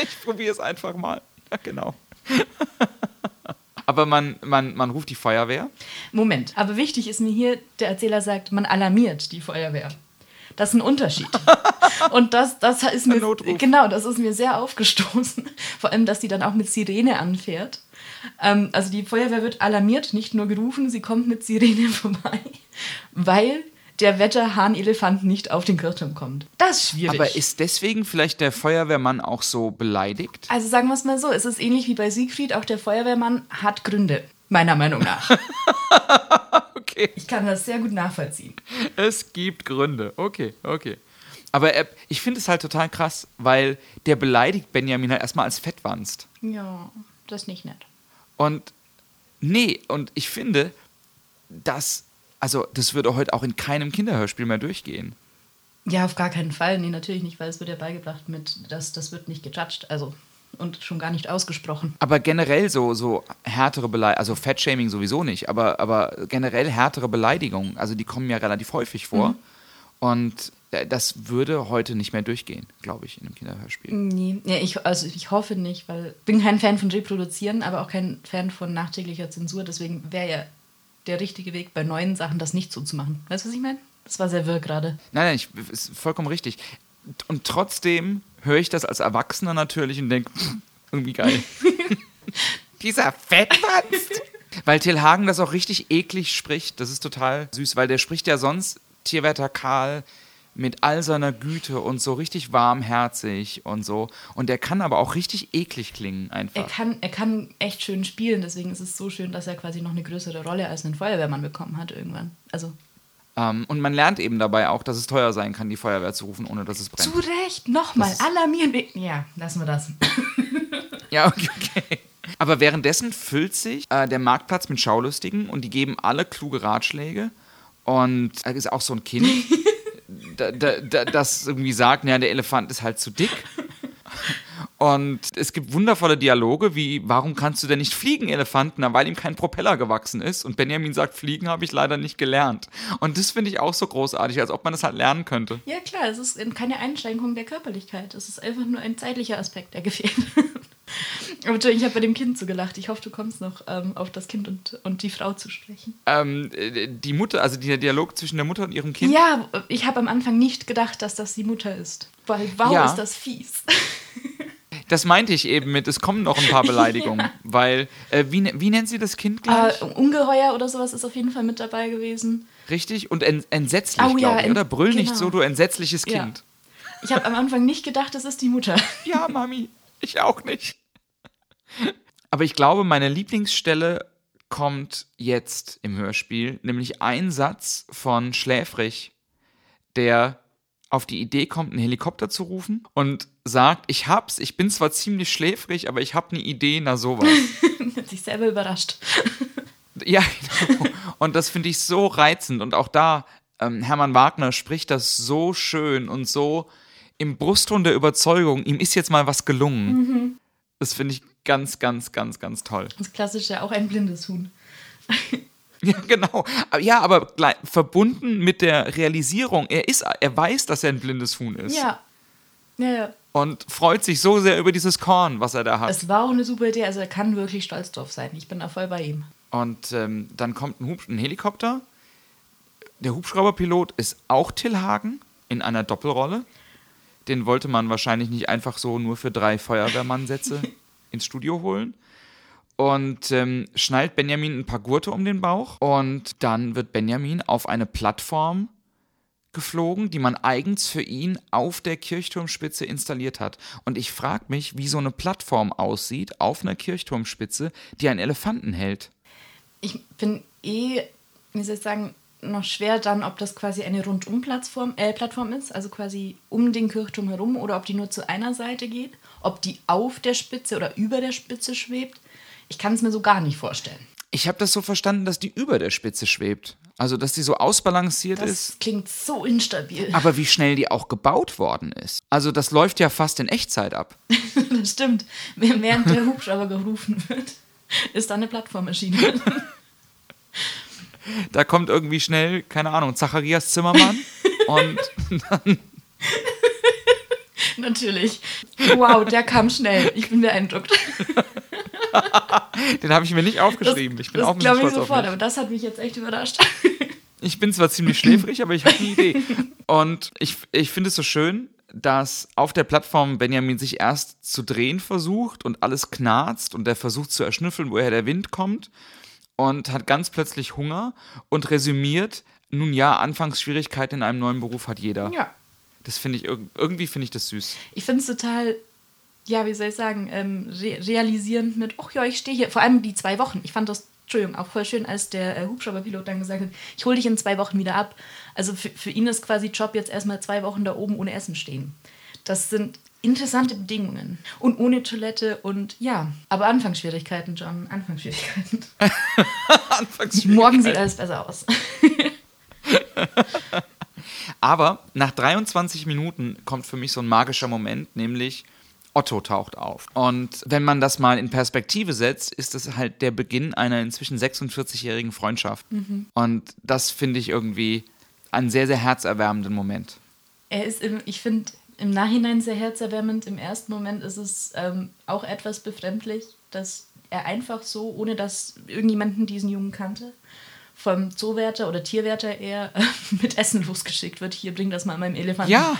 Ich probiere es einfach mal. Ja, genau. (laughs) Aber man, man, man ruft die Feuerwehr. Moment, aber wichtig ist mir hier, der Erzähler sagt, man alarmiert die Feuerwehr. Das ist ein Unterschied. (laughs) Und das, das ist mir genau, das ist mir sehr aufgestoßen. Vor allem, dass die dann auch mit Sirene anfährt. Ähm, also die Feuerwehr wird alarmiert, nicht nur gerufen, sie kommt mit Sirene vorbei, weil der Wetterhahn-Elefant nicht auf den Kirchturm kommt. Das ist schwierig. Aber ist deswegen vielleicht der Feuerwehrmann auch so beleidigt? also sagen wir es mal so, es ist ähnlich wie bei Siegfried, auch der Feuerwehrmann hat Gründe, meiner Meinung nach. (laughs) Okay. Ich kann das sehr gut nachvollziehen. Es gibt Gründe. Okay, okay. Aber er, ich finde es halt total krass, weil der beleidigt Benjamin halt erstmal als Fettwanst. Ja, das ist nicht nett. Und nee, und ich finde, dass, also das würde heute auch in keinem Kinderhörspiel mehr durchgehen. Ja, auf gar keinen Fall. Nee, natürlich nicht, weil es wird ja beigebracht mit, das, das wird nicht gejudged, also und schon gar nicht ausgesprochen. Aber generell so, so härtere Beleidigungen, also Fettshaming sowieso nicht, aber, aber generell härtere Beleidigungen, also die kommen ja relativ häufig vor. Und äh, das würde heute nicht mehr durchgehen, glaube ich, in einem Kinderhörspiel. Nee, ja, ich, also ich hoffe nicht, weil ich bin kein Fan von Reproduzieren, aber auch kein Fan von nachträglicher Zensur. Deswegen wäre ja der richtige Weg, bei neuen Sachen das nicht so zu machen. Weißt du, was ich meine? Das war sehr wirr gerade. Nein, nein, ich, ist vollkommen richtig. Und trotzdem höre ich das als Erwachsener natürlich und denke, (laughs) irgendwie geil. (laughs) Dieser Fettwanst! weil Till Hagen das auch richtig eklig spricht. Das ist total süß, weil der spricht ja sonst Tierwärter Karl mit all seiner Güte und so richtig warmherzig und so. Und der kann aber auch richtig eklig klingen Er einfach. kann, er kann echt schön spielen, deswegen ist es so schön, dass er quasi noch eine größere Rolle als ein Feuerwehrmann bekommen hat irgendwann. Also Ähm, und man lernt eben dabei auch, dass es teuer sein kann, die Feuerwehr zu rufen, ohne dass es brennt. zu Recht, nochmal, alarmieren wir. Ja, lassen wir das. (laughs) Ja, okay, okay. Aber währenddessen füllt sich äh, der Marktplatz mit Schaulustigen und die geben alle kluge Ratschläge. Und da ist auch so ein Kind, (laughs) da, da, da, das irgendwie sagt, naja, der Elefant ist halt zu dick. Und es gibt wundervolle Dialoge wie, warum kannst du denn nicht fliegen, Elefanten? Na, weil ihm kein Propeller gewachsen ist. Und Benjamin sagt, fliegen habe ich leider nicht gelernt. Und das finde ich auch so großartig, als ob man das halt lernen könnte. Ja, klar, es ist keine Einschränkung der Körperlichkeit. Es ist einfach nur ein zeitlicher Aspekt, der gefehlt. Aber ich habe bei dem Kind so gelacht. Ich hoffe, du kommst noch ähm, auf das Kind und, und die Frau zu sprechen. Ähm, äh, die Mutter, also der Dialog zwischen der Mutter und ihrem Kind. Ja, ich habe am Anfang nicht gedacht, dass das die Mutter ist. Weil, wow, Ja. ist das fies. (laughs) Das meinte ich eben mit, es kommen noch ein paar (laughs) Beleidigungen. Weil, äh, wie, ne- wie nennt sie das Kind gleich? äh, Ungeheuer oder sowas ist auf jeden Fall mit dabei gewesen. Richtig? Und en, entsetzlich, Oh ja, glaube ich, oder? Brüll nicht genau. so, du entsetzliches Ja. Kind. Ich habe am Anfang nicht gedacht, das ist die Mutter. (laughs) Ja, Mami, ich auch nicht. Aber ich glaube, meine Lieblingsstelle kommt jetzt im Hörspiel, nämlich ein Satz von Schläfrig, der auf die Idee kommt, einen Helikopter zu rufen und sagt, ich hab's, ich bin zwar ziemlich schläfrig, aber ich hab eine Idee, na sowas. (laughs) Hat sich selber überrascht. (laughs) Ja, genau. Und das finde ich so reizend. Und auch da, ähm, Hermann Wagner spricht das so schön und so im Brustton der Überzeugung, ihm ist jetzt mal was gelungen. Mhm. Das finde ich ganz, ganz, ganz, ganz toll. Das klassische, auch ein blindes Huhn. (laughs) Ja, genau. Ja, aber verbunden mit der Realisierung, er ist, er weiß, dass er ein blindes Huhn ist. Ja. Ja, ja. Und freut sich so sehr über dieses Korn, was er da hat. Es war auch eine super Idee, also er kann wirklich stolz drauf sein. Ich bin da voll bei ihm. Und ähm, dann kommt ein, Hub ein Helikopter. Der Hubschrauberpilot ist auch Till Hagen in einer Doppelrolle. Den wollte man wahrscheinlich nicht einfach so nur für drei Feuerwehrmannsätze (laughs) ins Studio holen. Und ähm, schnallt Benjamin ein paar Gurte um den Bauch. Und dann wird Benjamin auf eine Plattform geflogen, die man eigens für ihn auf der Kirchturmspitze installiert hat. Und ich frage mich, wie so eine Plattform aussieht auf einer Kirchturmspitze, die einen Elefanten hält. Ich bin eh, wie soll ich sagen, noch schwer dann, ob das quasi eine Rundum-Plattform äh, Plattform ist, also quasi um den Kirchturm herum, oder ob die nur zu einer Seite geht, ob die auf der Spitze oder über der Spitze schwebt. Ich kann es mir so gar nicht vorstellen. Ich habe das so verstanden, dass die über der Spitze schwebt. Also, dass die so ausbalanciert Das ist. klingt so instabil. Aber wie schnell die auch gebaut worden ist. Also, das läuft ja fast in Echtzeit ab. (laughs) Das stimmt. Während der Hubschrauber gerufen wird, ist da eine Plattform erschienen. (laughs) Da kommt irgendwie schnell, keine Ahnung, Zacharias Zimmermann. (laughs) und (laughs) Natürlich. Wow, der kam schnell. Ich bin beeindruckt. (laughs) den habe ich mir nicht aufgeschrieben. ich bin das auch ein glaube bisschen ich stolz auf sofort, mich. aber das hat mich jetzt echt überrascht. Ich bin zwar ziemlich schläfrig, aber ich habe eine Idee. Und ich, ich finde es so schön, dass auf der Plattform Benjamin sich erst zu drehen versucht und alles knarzt und er versucht zu erschnüffeln, woher der Wind kommt und hat ganz plötzlich Hunger und resümiert, nun ja, Anfangsschwierigkeiten in einem neuen Beruf hat jeder. Ja. Das finde ich, irg- irgendwie finde ich das süß. Ich finde es total, ja, wie soll ich sagen, ähm, re realisierend mit, ach ja, ich stehe hier. Vor allem die zwei Wochen. Ich fand das, Entschuldigung, auch voll schön, als der äh, Hubschrauberpilot dann gesagt hat, ich hole dich in zwei Wochen wieder ab. Also für, für ihn ist quasi Job jetzt erstmal zwei Wochen da oben ohne Essen stehen. Das sind interessante Bedingungen. Und ohne Toilette und ja, aber Anfangsschwierigkeiten, John, Anfangsschwierigkeiten. (laughs) Morgen sieht alles besser aus. (laughs) Aber nach 23 Minuten kommt für mich so ein magischer Moment, nämlich Otto taucht auf. Und wenn man das mal in Perspektive setzt, ist das halt der Beginn einer inzwischen 46-jährigen Freundschaft. Und das finde ich irgendwie einen sehr, sehr herzerwärmenden Moment. Er ist, im, ich finde, im Nachhinein sehr herzerwärmend. Im ersten Moment ist es ähm, auch etwas befremdlich, dass er einfach so, ohne dass irgendjemanden diesen Jungen kannte, vom Zoowärter oder Tierwärter eher äh, (laughs) mit Essen losgeschickt wird. Hier, bring das mal meinem Elefanten. Ja.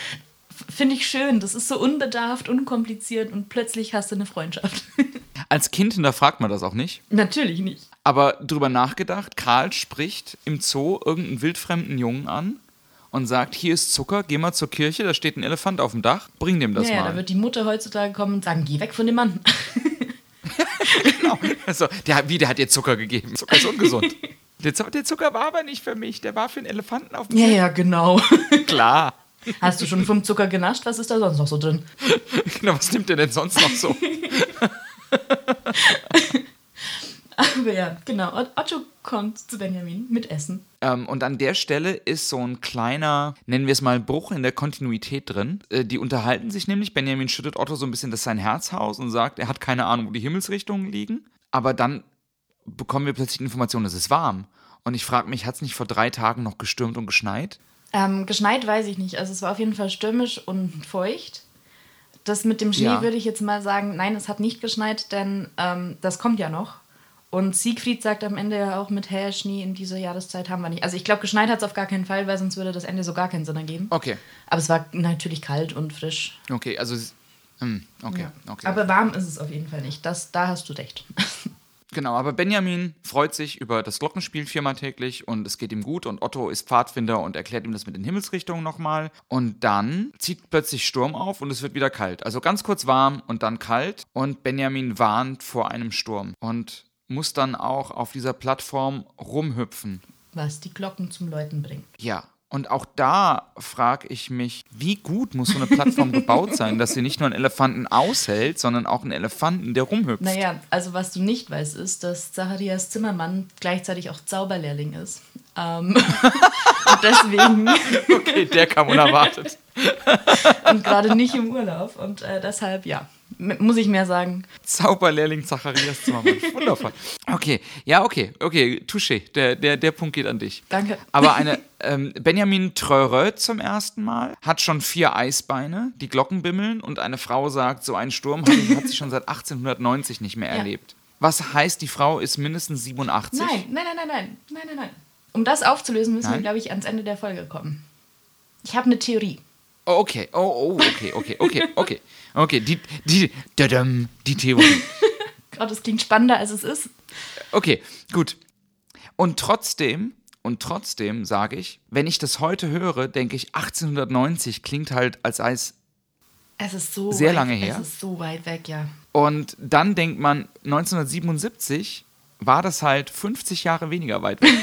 Finde ich schön. Das ist so unbedarft, unkompliziert und plötzlich hast du eine Freundschaft. (laughs) Als Kind hinterfragt man das auch nicht. Natürlich nicht. Aber drüber nachgedacht, Karl spricht im Zoo irgendeinen wildfremden Jungen an und sagt, hier ist Zucker, geh mal zur Kirche, da steht ein Elefant auf dem Dach, bring dem das Ja, ja, mal. da wird die Mutter heutzutage kommen und sagen, geh weg von dem Mann. (laughs) Genau. Also, der, hat- wie, der hat dir Zucker gegeben. Zucker ist ungesund. (laughs) Der, Zu- der Zucker war aber nicht für mich, der war für einen Elefanten auf dem ja, Tisch. ja, genau. (laughs) Klar. Hast du schon vom Zucker genascht? Was ist da sonst noch so drin? Genau, was nimmt der denn sonst noch so? Aber ja, genau. Ot- Otto kommt zu Benjamin mit Essen. Ähm, und an der Stelle ist so ein kleiner, nennen wir es mal, Bruch in der Kontinuität drin. Äh, die unterhalten sich nämlich. Benjamin schüttet Otto so ein bisschen das sein Herz aus und sagt, er hat keine Ahnung, wo die Himmelsrichtungen liegen. Aber dann bekommen wir plötzlich die Information, es ist warm. Und ich frage mich, hat es nicht vor drei Tagen noch gestürmt und geschneit? Ähm, geschneit weiß ich nicht. Also es war auf jeden Fall stürmisch und feucht. Das mit dem Schnee Ja. würde ich jetzt mal sagen, nein, es hat nicht geschneit, denn ähm, das kommt ja noch. Und Siegfried sagt am Ende ja auch mit, hä, Schnee in dieser Jahreszeit haben wir nicht. Also ich glaube, geschneit hat es auf gar keinen Fall, weil sonst würde das Ende so gar keinen Sinn ergeben. Okay, Aber es war natürlich kalt und frisch. okay, also, hm, okay, okay. Aber warm ist es auf jeden Fall nicht. Das, da hast du recht. (laughs) Genau, aber Benjamin freut sich über das Glockenspiel viermal täglich und es geht ihm gut und Otto ist Pfadfinder und erklärt ihm das mit den Himmelsrichtungen nochmal. Und dann zieht plötzlich Sturm auf und es wird wieder kalt. Also ganz kurz warm und dann kalt und Benjamin warnt vor einem Sturm und muss dann auch auf dieser Plattform rumhüpfen. Was die Glocken zum Läuten bringt. Ja, Und auch da frage ich mich, wie gut muss so eine Plattform gebaut sein, dass sie nicht nur einen Elefanten aushält, sondern auch einen Elefanten, der rumhüpft. Naja, also was du nicht weißt, ist, dass Zacharias Zimmermann gleichzeitig auch Zauberlehrling ist. Ähm, (laughs) und deswegen. okay, der kam unerwartet. (laughs) und gerade nicht im Urlaub. Und äh, deshalb, ja, muss ich mehr sagen. Zauberlehrling Zacharias Zimmermann. (laughs) Wundervoll. Okay, ja, okay, okay, touché. Der, der, der Punkt geht an dich. Danke. Aber eine (laughs) ähm, Benjamin Treureux zum ersten Mal hat schon vier Eisbeine, die Glocken bimmeln und eine Frau sagt, so einen Sturm hat, hat sie schon seit 1890 nicht mehr ja. erlebt. Was heißt, die Frau ist mindestens 87? Nein, nein, nein, nein, nein, nein, nein, nein. Um das aufzulösen, müssen nein? wir, glaube ich, ans Ende der Folge kommen. Ich habe eine Theorie. Oh, okay, oh, oh, okay, okay, okay, okay. Okay, die, die, dadam, die Theorie. (laughs) Gott, das klingt spannender, als es ist. Okay, gut. Und trotzdem, und trotzdem sage ich, wenn ich das heute höre, denke ich, 1890 klingt halt, als sei es es ist so sehr weit, lange her. Es ist so weit weg, ja. Und dann denkt man, 1977 war das halt 50 Jahre weniger weit weg.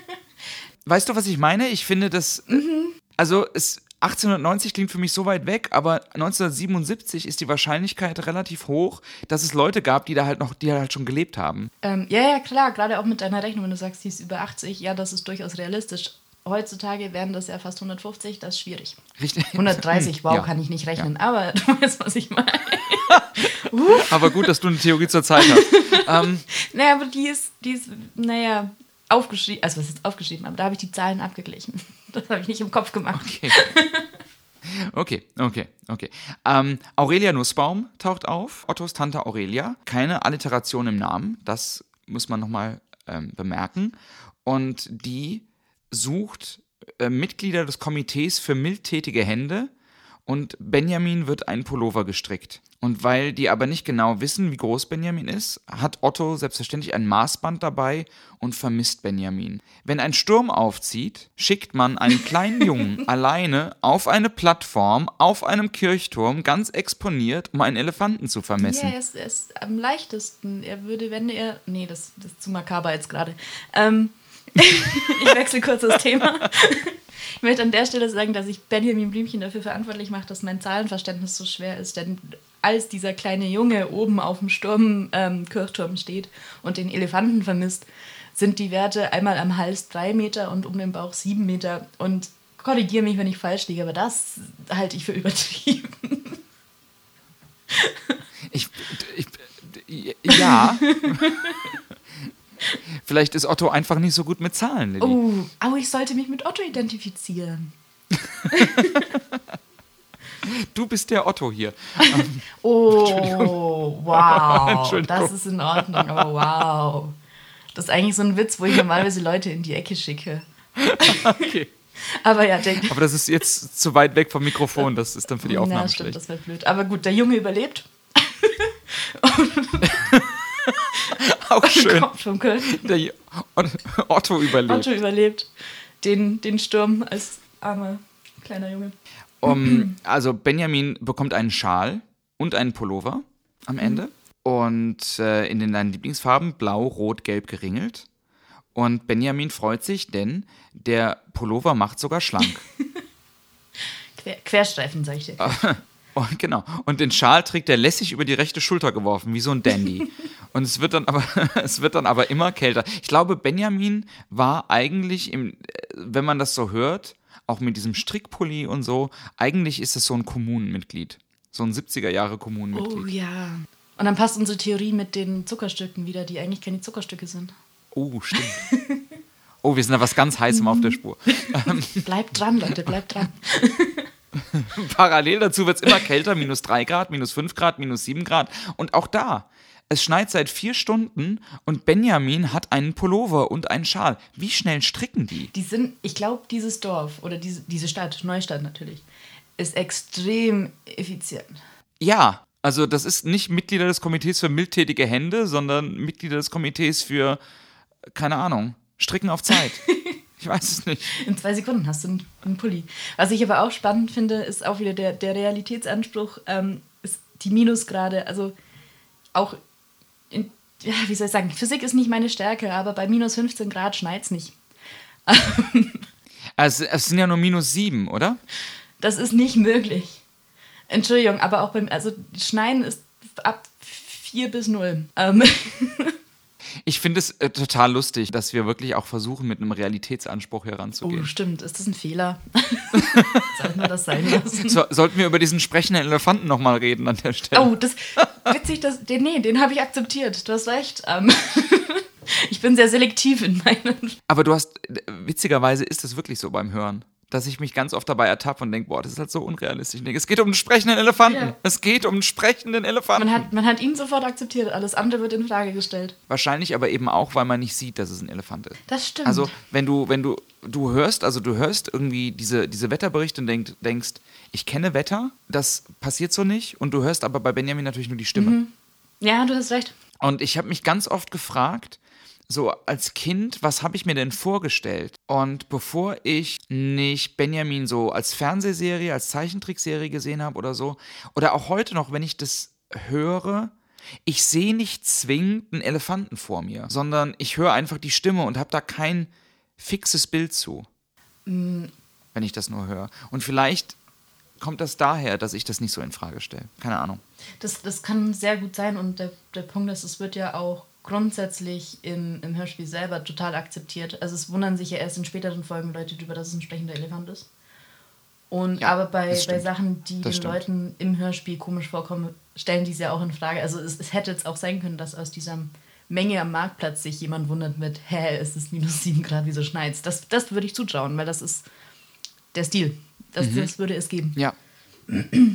(laughs) weißt du, was ich meine? Ich finde das. Mhm. Also, es, 1890 klingt für mich so weit weg, aber 1977 ist die Wahrscheinlichkeit relativ hoch, dass es Leute gab, die da halt noch, die halt schon gelebt haben. Ähm, ja, ja, klar, gerade auch mit deiner Rechnung, wenn du sagst, die ist über 80, ja, das ist durchaus realistisch. Heutzutage wären das ja fast 150, das ist schwierig. Richtig. 130, (laughs) wow, ja. kann ich nicht rechnen, ja. aber (laughs) du weißt, was ich meine. (laughs) aber gut, dass du eine Theorie zur Zeit hast. ähm, naja, aber die ist, die ist, naja, aufgeschrieben, also was ist aufgeschrieben, aber da habe ich die Zahlen abgeglichen. (laughs) Das habe ich nicht im Kopf gemacht. Okay. Okay, okay, okay. Ähm, Aurelia Nussbaum taucht auf, Ottos Tante Aurelia. Keine Alliteration im Namen, das muss man nochmal ähm, bemerken. Und die sucht äh, Mitglieder des Komitees für mildtätige Hände und Benjamin wird ein Pullover gestrickt. Und weil die aber nicht genau wissen, wie groß Benjamin ist, hat Otto selbstverständlich ein Maßband dabei und vermisst Benjamin. Wenn ein Sturm aufzieht, schickt man einen kleinen Jungen (laughs) alleine auf eine Plattform auf einem Kirchturm, ganz exponiert, um einen Elefanten zu vermessen. Ja, er ist, am leichtesten. Er würde, wenn er. Nee, das, das ist zu makaber jetzt gerade. Ähm, ich wechsle kurz das Thema. Ich möchte an der Stelle sagen, dass ich Benjamin Blümchen dafür verantwortlich mache, dass mein Zahlenverständnis so schwer ist. Denn als dieser kleine Junge oben auf dem Sturm, ähm, Kirchturm steht und den Elefanten vermisst, sind die Werte einmal am Hals drei Meter und um den Bauch sieben Meter. Und korrigiere mich, wenn ich falsch liege, aber das halte ich für übertrieben. Ich, ich ja. (laughs) Vielleicht ist Otto einfach nicht so gut mit Zahlen, Lilly. Oh, aber ich sollte mich mit Otto identifizieren. (laughs) Du bist der Otto hier. (laughs) oh, wow. (laughs) Das ist in Ordnung, aber wow. Das ist eigentlich so ein Witz, wo ich normalerweise Leute in die Ecke schicke. okay. Aber ja, denk. Aber das ist jetzt zu weit weg vom Mikrofon, das ist dann für die Aufnahme ja, stimmt, schlecht. das wäre blöd. Aber gut, der Junge überlebt. (laughs) Auch schön. Der Otto überlebt. Otto überlebt den, den Sturm als armer kleiner Junge. Um, also Benjamin bekommt einen Schal und einen Pullover am Ende. Mhm. Und äh, in den deinen Lieblingsfarben blau, rot, gelb geringelt. Und Benjamin freut sich, denn der Pullover macht sogar schlank. (laughs) Quer, Querstreifen, sag ich dir. (laughs) Und genau. Und den Schal trägt er lässig über die rechte Schulter geworfen, wie so ein Dandy. (laughs) Und es wird dann aber, (laughs) es wird dann aber immer kälter. Ich glaube, Benjamin war eigentlich, im, wenn man das so hört, auch mit diesem Strickpulli und so, eigentlich ist es so ein Kommunenmitglied. So ein 70er Jahre Kommunenmitglied. Oh ja. Und dann passt unsere Theorie mit den Zuckerstücken wieder, die eigentlich keine Zuckerstücke sind. Oh, stimmt. Oh, wir sind da was ganz Heißem auf der (laughs) Spur. bleibt dran, Leute, bleibt dran. (laughs) Parallel dazu wird es immer kälter, minus 3 Grad, minus 5 Grad, minus 7 Grad. Und auch da, es schneit seit vier Stunden und Benjamin hat einen Pullover und einen Schal. Wie schnell stricken die? Die sind, ich glaube, dieses Dorf oder diese, diese Stadt, Neustadt natürlich, ist extrem effizient. Ja, also das ist nicht Mitglieder des Komitees für mildtätige Hände, sondern Mitglieder des Komitees für, keine Ahnung, Stricken auf Zeit. (laughs) Ich weiß es nicht. In zwei Sekunden hast du einen, Pulli. Was ich aber auch spannend finde, ist auch wieder der, der Realitätsanspruch, ähm, ist die Minusgrade. Also auch, in, ja, wie soll ich sagen, Physik ist nicht meine Stärke, aber bei minus 15 Grad schneit es nicht. (laughs) Also, es sind ja nur minus sieben, oder? Das ist nicht möglich. Entschuldigung, aber auch beim, also Schneiden ist ab vier bis null. Ähm. (laughs) Ich finde es äh, total lustig, dass wir wirklich auch versuchen, mit einem Realitätsanspruch heranzugehen. Oh, stimmt. Ist das ein Fehler? (laughs) Sollten wir das sein lassen? So, sollten wir über diesen sprechenden Elefanten nochmal reden an der Stelle? Oh, das witzig, dass, den, nee, den habe ich akzeptiert. Du hast recht. Ähm, (laughs) ich bin sehr selektiv in meinen. Aber du hast, äh, witzigerweise ist es wirklich so beim Hören dass ich mich ganz oft dabei ertappe und denke, boah, das ist halt so unrealistisch. Es geht um einen sprechenden Elefanten. Ja. Es geht um einen sprechenden Elefanten. Man hat, man hat ihn sofort akzeptiert, alles andere wird in Frage gestellt. Wahrscheinlich aber eben auch, weil man nicht sieht, dass es ein Elefant ist. Das stimmt. Also wenn du, wenn du, du hörst, also du hörst irgendwie diese, diese Wetterberichte und denk, denkst, ich kenne Wetter, das passiert so nicht. Und du hörst aber bei Benjamin natürlich nur die Stimme. Mhm. Ja, du hast recht. Und ich habe mich ganz oft gefragt, so als Kind, was habe ich mir denn vorgestellt? Und bevor ich nicht Benjamin so als Fernsehserie, als Zeichentrickserie gesehen habe oder so, oder auch heute noch, wenn ich das höre, ich sehe nicht zwingend einen Elefanten vor mir, sondern ich höre einfach die Stimme und habe da kein fixes Bild zu. Mhm. Wenn ich das nur höre. Und vielleicht kommt das daher, dass ich das nicht so in Frage stelle. Keine Ahnung. Das, das kann sehr gut sein und der, der Punkt ist, es wird ja auch grundsätzlich im, im Hörspiel selber total akzeptiert. Also es wundern sich ja erst in späteren Folgen Leute darüber, dass es ein sprechender Elefant ist. Und ja, aber bei, bei Sachen, die das den stimmt. Leuten im Hörspiel komisch vorkommen, stellen die es ja auch in Frage. Also es, es hätte jetzt auch sein können, dass aus dieser Menge am Marktplatz sich jemand wundert mit, hä, es ist minus 7 Grad, wieso schneit's? Das, das würde ich zutrauen, weil das ist der Stil. Das, mhm. das würde es geben. Ja.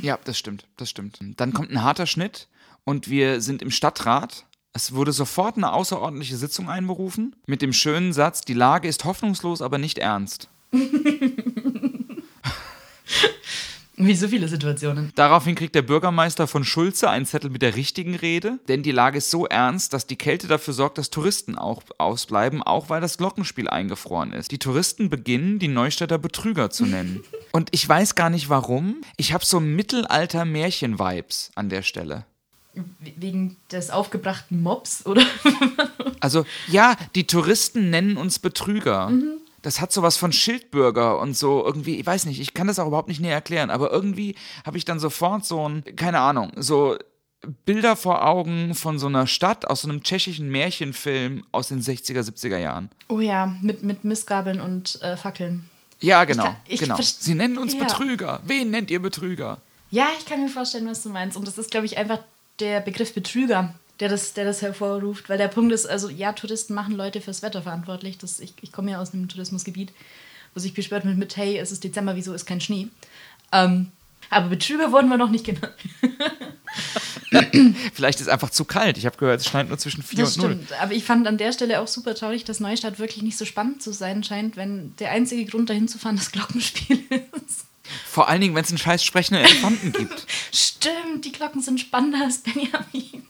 ja, das stimmt, das stimmt. Dann kommt ein harter Schnitt und wir sind im Stadtrat es wurde sofort eine außerordentliche Sitzung einberufen mit dem schönen Satz, die Lage ist hoffnungslos, aber nicht ernst. (laughs) Wie so viele Situationen. Daraufhin kriegt der Bürgermeister von Schulze einen Zettel mit der richtigen Rede, denn die Lage ist so ernst, dass die Kälte dafür sorgt, dass Touristen auch ausbleiben, auch weil das Glockenspiel eingefroren ist. Die Touristen beginnen, die Neustädter Betrüger zu nennen. (laughs) Und ich weiß gar nicht warum. Ich habe so Mittelalter-Märchen-Vibes an der Stelle. Wegen des aufgebrachten Mobs, oder? (laughs) also, ja, die Touristen nennen uns Betrüger. Mhm. Das hat sowas von Schildbürger und so irgendwie, ich weiß nicht, ich kann das auch überhaupt nicht näher erklären, aber irgendwie habe ich dann sofort so ein, keine Ahnung, so Bilder vor Augen von so einer Stadt aus so einem tschechischen Märchenfilm aus den 60er, 70er Jahren. Oh ja, mit, mit Missgabeln und äh, Fackeln. Ja, genau. Ich kann, ich genau. Sie nennen uns ja. Betrüger. Wen nennt ihr Betrüger? Ja, ich kann mir vorstellen, was du meinst. Und das ist, glaube ich, einfach der Begriff Betrüger, der das, der das hervorruft. Weil der Punkt ist, also ja, Touristen machen Leute fürs Wetter verantwortlich. Das, ich, ich komme ja aus einem Tourismusgebiet, wo sich beschwert wird mit, hey, es ist Dezember, wieso ist kein Schnee? Ähm, aber Betrüger wurden wir noch nicht genannt. (laughs) Vielleicht ist es einfach zu kalt. Ich habe gehört, es scheint nur zwischen 4 und 0. Stimmt. Aber ich fand an der Stelle auch super traurig, dass Neustadt wirklich nicht so spannend zu sein scheint, wenn der einzige Grund dahin zu fahren das Glockenspiel ist. Vor allen Dingen, wenn es einen scheiß sprechenden Elefanten gibt. (laughs) Stimmt, die Glocken sind spannender als Benjamin.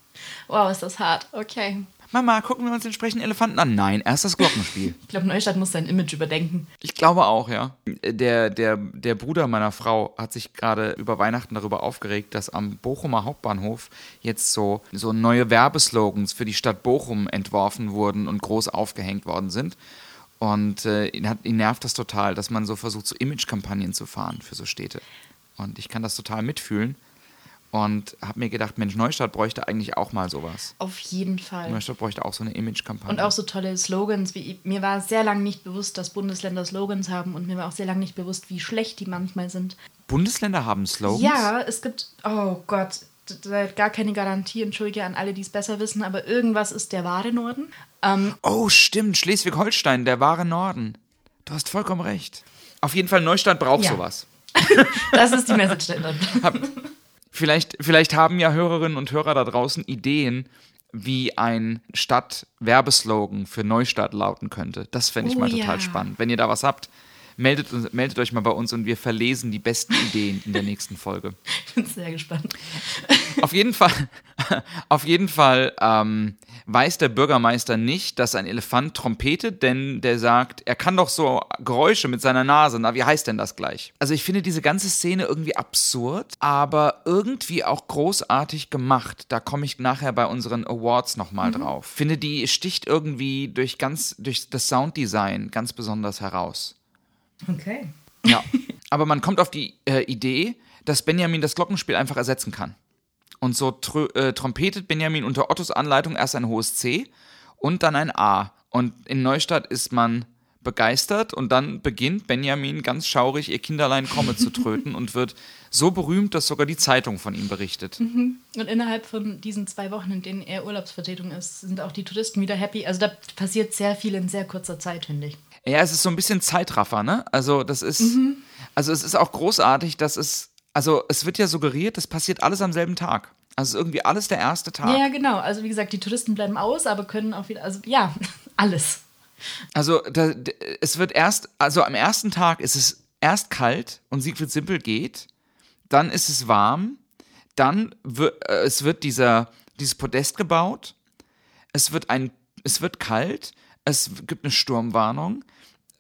Wow, ist das hart. Okay. Mama, gucken wir uns den sprechenden Elefanten an. Nein, erst das Glockenspiel. ich glaube, Neustadt muss sein Image überdenken. Ich glaube auch, ja. Der, der, der Bruder meiner Frau hat sich gerade über Weihnachten darüber aufgeregt, dass am Bochumer Hauptbahnhof jetzt so, so neue Werbeslogans für die Stadt Bochum entworfen wurden und groß aufgehängt worden sind. Und äh, ihn, hat, ihn nervt das total, dass man so versucht, so Image-Kampagnen zu fahren für so Städte. Und ich kann das total mitfühlen. Und habe mir gedacht, Mensch, Neustadt bräuchte eigentlich auch mal sowas. Auf jeden Fall. Neustadt bräuchte auch so eine Image-Kampagne. Und auch so tolle Slogans. Wie, mir war sehr lange nicht bewusst, dass Bundesländer Slogans haben. Und mir war auch sehr lange nicht bewusst, wie schlecht die manchmal sind. Bundesländer haben Slogans? Ja, es gibt, oh Gott, gar keine Garantie, entschuldige an alle, die es besser wissen, aber irgendwas ist der wahre Norden. Ähm, oh, stimmt, Schleswig-Holstein, der wahre Norden. Du hast vollkommen recht. Auf jeden Fall, Neustadt braucht ja. sowas. (laughs) das ist die Message dahinter. vielleicht, vielleicht haben ja Hörerinnen und Hörer da draußen Ideen, wie ein Stadt-Werbeslogan für Neustadt lauten könnte. Das fände ich oh, mal total ja. spannend. Wenn ihr da was habt, meldet, meldet euch mal bei uns und wir verlesen die besten Ideen in der nächsten Folge. (laughs) Ich bin sehr gespannt. Auf jeden Fall, (laughs) auf jeden Fall ähm, weiß der Bürgermeister nicht, dass ein Elefant trompetet, denn der sagt, er kann doch so Geräusche mit seiner Nase. Na, wie heißt denn das gleich? Also ich finde diese ganze Szene irgendwie absurd, aber irgendwie auch großartig gemacht. Da komme ich nachher bei unseren Awards nochmal mhm. drauf. Finde die sticht irgendwie durch ganz durch das Sounddesign ganz besonders heraus. Okay. Ja. (laughs) Aber man kommt auf die äh, Idee, dass Benjamin das Glockenspiel einfach ersetzen kann. Und so tr äh, trompetet Benjamin unter Ottos Anleitung erst ein hohes C und dann ein A. Und in Neustadt ist man begeistert und dann beginnt Benjamin ganz schaurig ihr Kinderlein komme zu tröten (laughs) und wird so berühmt, dass sogar die Zeitung von ihm berichtet. Und innerhalb von diesen zwei Wochen, in denen er Urlaubsvertretung ist, sind auch die Touristen wieder happy. Also da passiert sehr viel in sehr kurzer Zeit, finde ich. Ja, es ist so ein bisschen Zeitraffer, ne? Also das ist, also es ist auch großartig, dass es, also es wird ja suggeriert, das passiert alles am selben Tag. Also es ist irgendwie alles der erste Tag. Ja, genau. Also wie gesagt, die Touristen bleiben aus, aber können auch wieder, also ja, (laughs) alles. Also da, es wird erst, also am ersten Tag ist es erst kalt und Siegfried Simpel geht, dann ist es warm, dann wird, äh, es wird dieser, dieses Podest gebaut, es wird ein, es wird kalt, es gibt eine Sturmwarnung,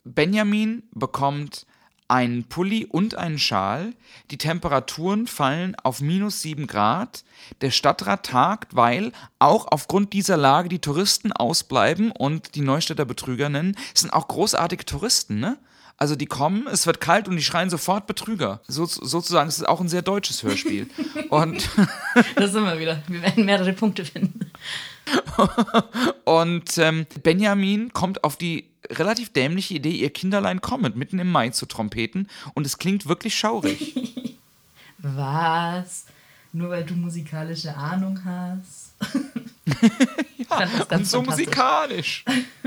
Benjamin bekommt einen Pulli und einen Schal. Die Temperaturen fallen auf minus 7 Grad. Der Stadtrat tagt, weil auch aufgrund dieser Lage die Touristen ausbleiben und die Neustädter Betrüger nennen. Es sind auch großartige Touristen, ne? Also die kommen, es wird kalt und die schreien sofort Betrüger. So, sozusagen, es ist auch ein sehr deutsches Hörspiel. (laughs) und Da sind wir wieder. Wir werden mehrere Punkte finden. (laughs) Und ähm, Benjamin kommt auf die relativ dämliche Idee, ihr Kinderlein kommet mitten im Mai zu trompeten. Und es klingt wirklich schaurig. (laughs) Was? Nur weil du musikalische Ahnung hast. (laughs) ja, und so musikalisch.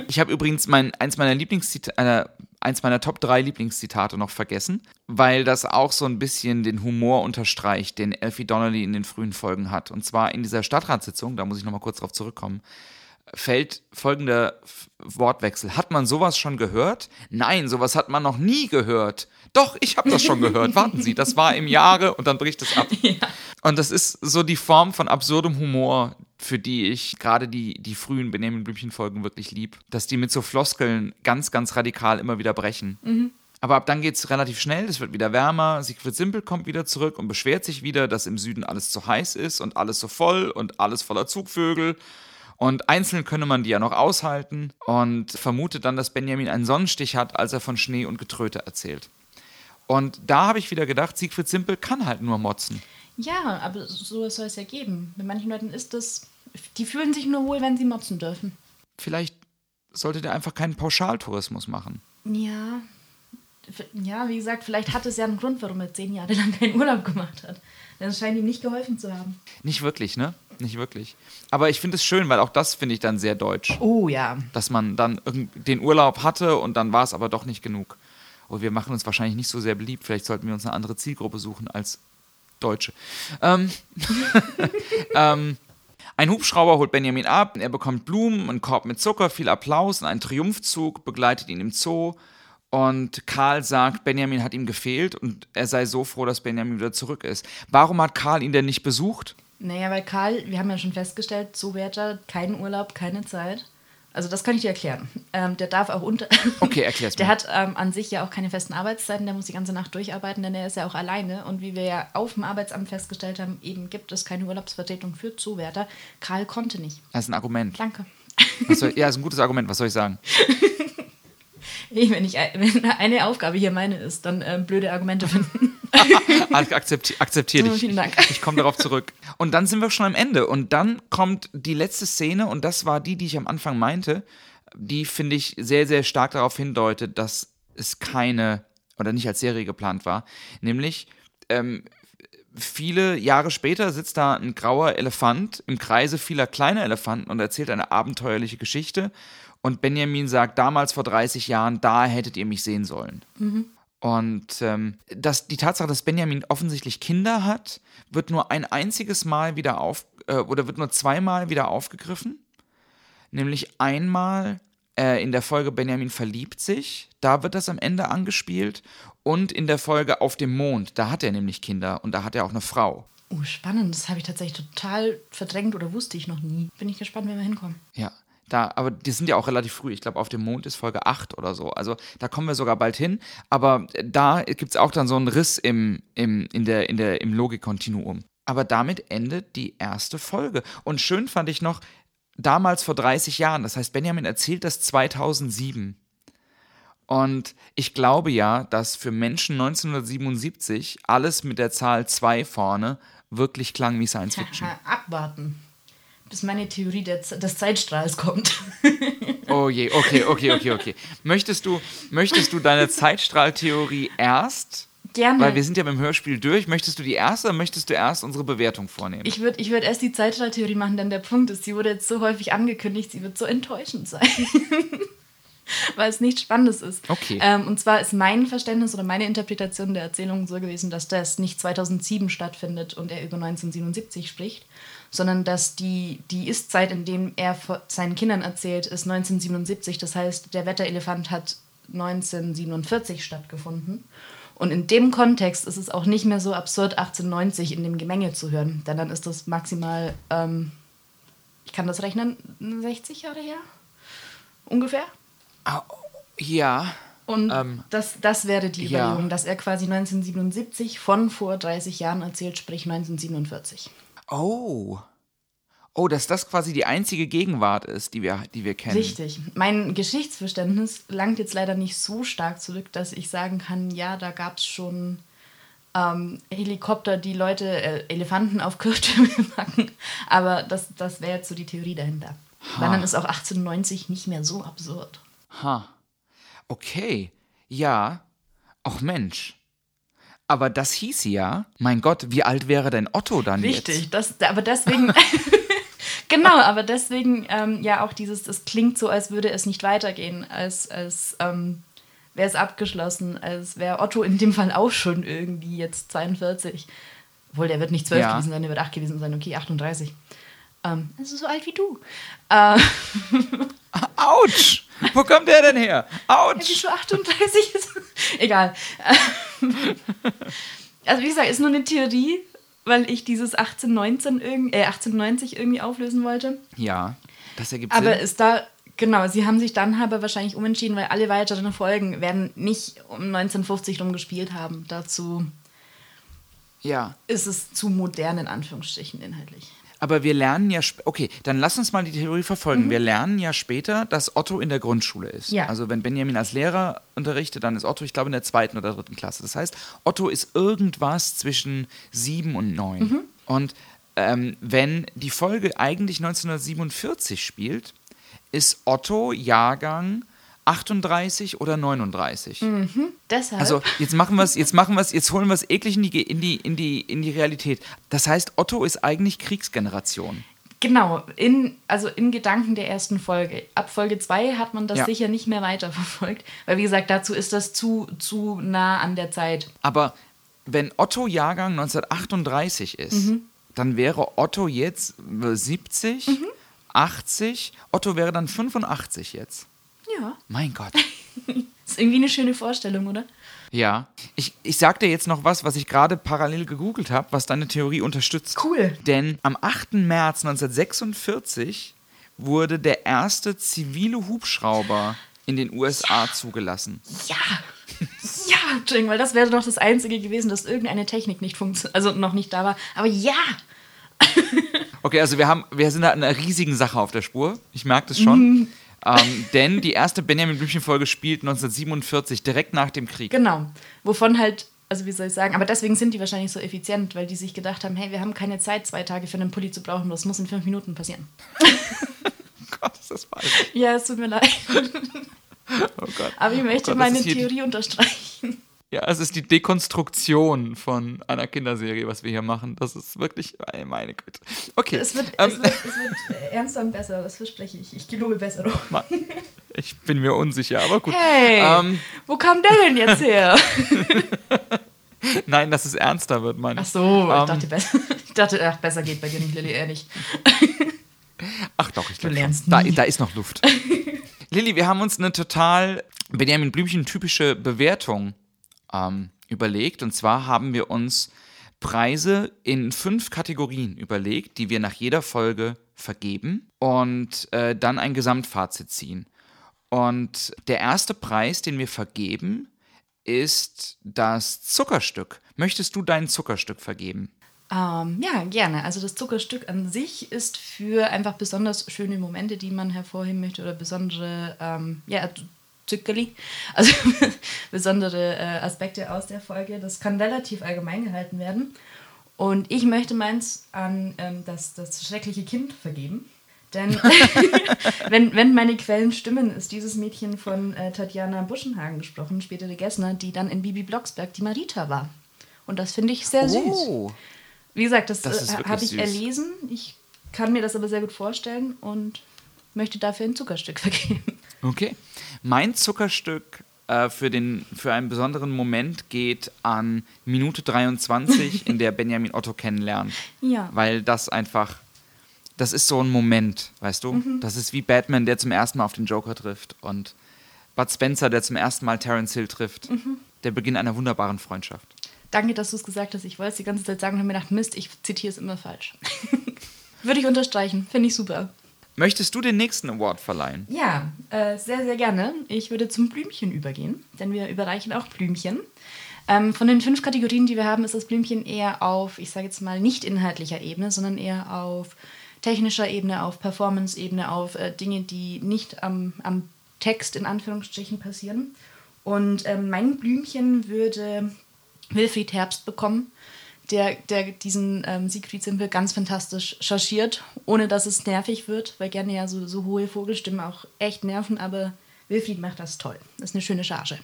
Ich habe übrigens mein, eins meiner Lieblingszitate, eins meiner Top 3 Lieblingszitate noch vergessen, weil das auch so ein bisschen den Humor unterstreicht, den Elfie Donnelly in den frühen Folgen hat. Und zwar in dieser Stadtratssitzung, da muss ich nochmal kurz drauf zurückkommen, fällt folgender Wortwechsel. Hat man sowas schon gehört? Nein, sowas hat man noch nie gehört. Doch, ich habe das schon gehört. (laughs) Warten Sie, das war im Jahre und dann bricht es ab. Und das ist so die Form von absurdem Humor, für die ich gerade die, die frühen Benjamin Blümchen-Folgen wirklich lieb. Dass die mit so Floskeln ganz, ganz radikal immer wieder brechen. Aber ab dann geht es relativ schnell, es wird wieder wärmer. Siegfried Simpel kommt wieder zurück und beschwert sich wieder, dass im Süden alles zu heiß ist und alles so voll und alles voller Zugvögel. Und einzeln könne man die ja noch aushalten und vermutet dann, dass Benjamin einen Sonnenstich hat, als er von Schnee und Getröte erzählt. Und da habe ich wieder gedacht, Siegfried Simpel kann halt nur motzen. Ja, aber sowas soll es ja geben. Bei manchen Leuten ist das, die fühlen sich nur wohl, wenn sie motzen dürfen. Vielleicht sollte der einfach keinen Pauschaltourismus machen. Ja. Ja, wie gesagt, vielleicht hat es ja einen Grund, warum er zehn Jahre lang keinen Urlaub gemacht hat. Denn es scheint ihm nicht geholfen zu haben. Nicht wirklich, ne? Nicht wirklich. Aber ich finde es schön, weil auch das finde ich dann sehr deutsch. Oh ja. Dass man dann irgend- den Urlaub hatte und dann war es aber doch nicht genug. Und wir machen uns wahrscheinlich nicht so sehr beliebt. Vielleicht sollten wir uns eine andere Zielgruppe suchen als Deutsche. Ähm, (laughs) ähm, ein Hubschrauber holt Benjamin ab, er bekommt Blumen, einen Korb mit Zucker, viel Applaus und ein Triumphzug begleitet ihn im Zoo. Und Karl sagt, Benjamin hat ihm gefehlt und er sei so froh, dass Benjamin wieder zurück ist. Warum hat Karl ihn denn nicht besucht? Naja, weil Karl, wir haben ja schon festgestellt, Zoowärter, keinen Urlaub, keine Zeit. Also das kann ich dir erklären. Ähm, der darf auch unter... (laughs) Okay, erklär's Der mir. hat ähm, an sich ja auch keine festen Arbeitszeiten, der muss die ganze Nacht durcharbeiten, denn er ist ja auch alleine. Und wie wir ja auf dem Arbeitsamt festgestellt haben, eben gibt es keine Urlaubsvertretung für Zoowärter. Karl konnte nicht. Das ist ein Argument. Danke. Was soll, (laughs) ja, ist ein gutes Argument, was soll ich sagen? (laughs) Hey, wenn, ich, (laughs) wenn eine Aufgabe hier meine ist, dann ähm, blöde Argumente finden. (laughs) Akzepti akzeptiere Oh, dich. vielen Dank. Ich komme darauf zurück. Und dann sind wir schon am Ende. Und dann kommt die letzte Szene, und das war die, die ich am Anfang meinte, die, finde ich, sehr, sehr stark darauf hindeutet, dass es keine oder nicht als Serie geplant war. Nämlich, ähm, viele Jahre später sitzt da ein grauer Elefant im Kreise vieler kleiner Elefanten und erzählt eine abenteuerliche Geschichte. Und Benjamin sagt, damals vor 30 Jahren, da hättet ihr mich sehen sollen. Und ähm, dass die Tatsache, dass Benjamin offensichtlich Kinder hat, wird nur ein einziges Mal wieder auf äh, oder wird nur zweimal wieder aufgegriffen. Nämlich einmal äh, in der Folge Benjamin verliebt sich, da wird das am Ende angespielt. Und in der Folge Auf dem Mond, da hat er nämlich Kinder und da hat er auch eine Frau. Oh, spannend. Das habe ich tatsächlich total verdrängt oder wusste ich noch nie. Bin ich gespannt, wenn wir hinkommen. Ja, da, aber die sind ja auch relativ früh. Ich glaube, auf dem Mond ist Folge 8 oder so. Also da kommen wir sogar bald hin. Aber da gibt es auch dann so einen Riss im, im, in der, in der, im Logikkontinuum. Aber damit endet die erste Folge. Und schön fand ich noch, damals vor 30 Jahren, das heißt, Benjamin erzählt das 2007. Und ich glaube ja, dass für Menschen 1977 alles mit der Zahl 2 vorne wirklich klang wie Science Fiction. (laughs) Abwarten, bis meine Theorie des, Zeitstrahls kommt. (laughs) Oh je, okay, okay, okay, okay. Möchtest du, möchtest du deine Zeitstrahltheorie erst? Gerne. Weil wir sind ja beim Hörspiel durch. Möchtest du die erste oder möchtest du erst unsere Bewertung vornehmen? Ich würde ich würd erst die Zeitstrahltheorie machen, denn der Punkt ist, sie wurde jetzt so häufig angekündigt, sie wird so enttäuschend sein. (laughs) Weil es nichts Spannendes ist. Okay. Ähm, und zwar ist mein Verständnis oder meine Interpretation der Erzählung so gewesen, dass das nicht 2007 stattfindet und er über 1977 spricht, sondern dass die, die Ist-Zeit, in dem er seinen Kindern erzählt, ist 1977. Das heißt, der Wetterelefant hat 1947 stattgefunden. Und in dem Kontext ist es auch nicht mehr so absurd, 1890 in dem Gemenge zu hören. Denn dann ist das maximal, ähm, ich kann das rechnen, 60 Jahre her? Ungefähr. ja. Und Ähm, das, das wäre die ja. Überlegung, dass er quasi 1977 von vor 30 Jahren erzählt, sprich 1947. Oh. Oh, dass das quasi die einzige Gegenwart ist, die wir, die wir kennen. Richtig. Mein Geschichtsverständnis langt jetzt leider nicht so stark zurück, dass ich sagen kann, ja, da gab es schon ähm, Helikopter, die Leute, äh, Elefanten auf (laughs) Kirchtürme packen. Aber das, das wäre jetzt so die Theorie dahinter. Weil dann ist auch 1890 nicht mehr so absurd. Ha. Okay. Ja. Auch Mensch. Aber das hieß ja, mein Gott, wie alt wäre denn Otto dann Richtig, jetzt? das, aber deswegen, (laughs) genau, aber deswegen ähm, ja auch dieses, es klingt so, als würde es nicht weitergehen, als, als ähm, wäre es abgeschlossen, als wäre Otto in dem Fall auch schon irgendwie jetzt 42. Obwohl, der wird nicht 12 Ja. gewesen sein, der wird 8 gewesen sein, okay, 38. Ähm, also so alt wie du. Äh, (laughs) Autsch! Wo kommt der denn her? Autsch! schon 38 ist. (laughs) Egal. (laughs) also wie gesagt, ist nur eine Theorie, weil ich dieses 1819 irgend, äh, 1890 irgendwie auflösen wollte. Ja, das ergibt Aber Sinn. ist da, genau, sie haben sich dann aber wahrscheinlich umentschieden, weil alle weiteren Folgen werden nicht um 1950 rum gespielt haben. Dazu Ja. ist es zu modern, in Anführungsstrichen, inhaltlich. Aber wir lernen ja, okay, dann lass uns mal die Theorie verfolgen. Wir lernen ja später, dass Otto in der Grundschule ist. Mhm. Ja. Also wenn Benjamin als Lehrer unterrichtet, dann ist Otto, ich glaube, in der zweiten oder dritten Klasse. Das heißt, Otto ist irgendwas zwischen sieben und neun. Mhm. Und ähm, wenn die Folge eigentlich 1947 spielt, ist Otto Jahrgang 38 oder 39. Deshalb, Also jetzt machen wir es, jetzt machen wir es, jetzt holen wir es eklig in die, in, die, in, die, in die Realität. Das heißt, Otto ist eigentlich Kriegsgeneration. genau, in, also in Gedanken der ersten Folge. Ab Folge 2 hat man das Ja. sicher nicht mehr weiterverfolgt, weil wie gesagt, dazu ist das zu, zu nah an der Zeit. Aber wenn Otto Jahrgang 1938 ist, dann wäre Otto jetzt 70, 80. Otto wäre dann 85 jetzt. Ja, Mein Gott. (laughs) ist irgendwie eine schöne Vorstellung, oder? Ja. Ich, ich sag dir jetzt noch was, was ich gerade parallel gegoogelt habe, was deine Theorie unterstützt. Cool. Denn am 8. März 1946 wurde der erste zivile Hubschrauber in den USA zugelassen. Ja. Ja, Entschuldigung, weil das wäre doch das Einzige gewesen, dass irgendeine Technik nicht funktioniert, also noch nicht da war. Aber ja, Okay, also wir, haben, wir sind da einer riesigen Sache auf der Spur. Ich merke das schon. Ähm, denn die erste Benjamin Blümchen-Folge spielt 1947, direkt nach dem Krieg. genau. Wovon halt, also wie soll ich sagen, aber deswegen sind die wahrscheinlich so effizient, weil die sich gedacht haben, hey, wir haben keine Zeit, zwei Tage für einen Pulli zu brauchen, das muss in fünf Minuten passieren. (laughs) Gott, ist das falsch. Ja, es tut mir leid. Oh Gott. Aber ich Oh möchte Gott, das meine Theorie unterstreichen. Ja, es ist die Dekonstruktion von einer Kinderserie, was wir hier machen. Das ist wirklich, meine Güte. Okay. Es wird, ähm, es wird, es wird äh, ernster und besser, das verspreche ich. Ich gelobe Besserung. Ma- ich bin mir unsicher, aber gut. Hey, Ähm, wo kam der denn jetzt her? (laughs) nein, dass es ernster wird, meine Ach ich. so, ich Ähm, dachte, besser, (laughs) ich dachte, ach, besser geht bei dir nicht, Lilly, ehrlich. Ach doch, ich glaube Da, da ist noch Luft. (laughs) Lilly, wir haben uns eine total Benjamin Blümchen typische Bewertung ähm, überlegt. Und zwar haben wir uns Preise in fünf Kategorien überlegt, die wir nach jeder Folge vergeben und äh, dann ein Gesamtfazit ziehen. Und der erste Preis, den wir vergeben, ist das Zuckerstück. Möchtest du dein Zuckerstück vergeben? Ähm, ja, gerne. Also das Zuckerstück an sich ist für einfach besonders schöne Momente, die man hervorheben möchte oder besondere, ähm, ja, Zückerli, also (laughs) besondere äh, Aspekte aus der Folge. Das kann relativ allgemein gehalten werden. Und ich möchte meins an ähm, das, das schreckliche Kind vergeben. Denn (laughs) wenn, wenn meine Quellen stimmen, ist dieses Mädchen von äh, Tatjana Buschenhagen gesprochen, spätere Gessner, die dann in Bibi Blocksberg die Marita war. Und das finde ich sehr Oh. süß. Wie gesagt, das, Das äh, habe ich süß. erlesen. Ich kann mir das aber sehr gut vorstellen und möchte dafür ein Zuckerstück (laughs) vergeben. Okay. Mein Zuckerstück äh, für, den, für einen besonderen Moment geht an Minute 23, (laughs) in der Benjamin Otto kennenlernt. Ja. Weil das einfach, das ist so ein Moment, weißt du? Mhm. Das ist wie Batman, der zum ersten Mal auf den Joker trifft und Bud Spencer, der zum ersten Mal Terence Hill trifft. Mhm. Der Beginn einer wunderbaren Freundschaft. Danke, dass du es gesagt hast. Ich wollte es die ganze Zeit sagen und habe mir gedacht, Mist, ich zitiere es immer falsch. (laughs) Würde ich unterstreichen. Finde ich super. Möchtest du den nächsten Award verleihen? Ja, äh, sehr, sehr gerne. Ich würde zum Blümchen übergehen, denn wir überreichen auch Blümchen. Ähm, von den fünf Kategorien, die wir haben, ist das Blümchen eher auf, ich sage jetzt mal, nicht inhaltlicher Ebene, sondern eher auf technischer Ebene, auf Performance-Ebene, auf äh, Dinge, die nicht am, am Text in Anführungsstrichen passieren. Und ähm, mein Blümchen würde Wilfried Herbst bekommen, der, der diesen ähm, Siegfried Simpel ganz fantastisch chargiert, ohne dass es nervig wird, weil gerne ja so, so hohe Vogelstimmen auch echt nerven, aber Wilfried macht das toll. Das ist eine schöne Charge.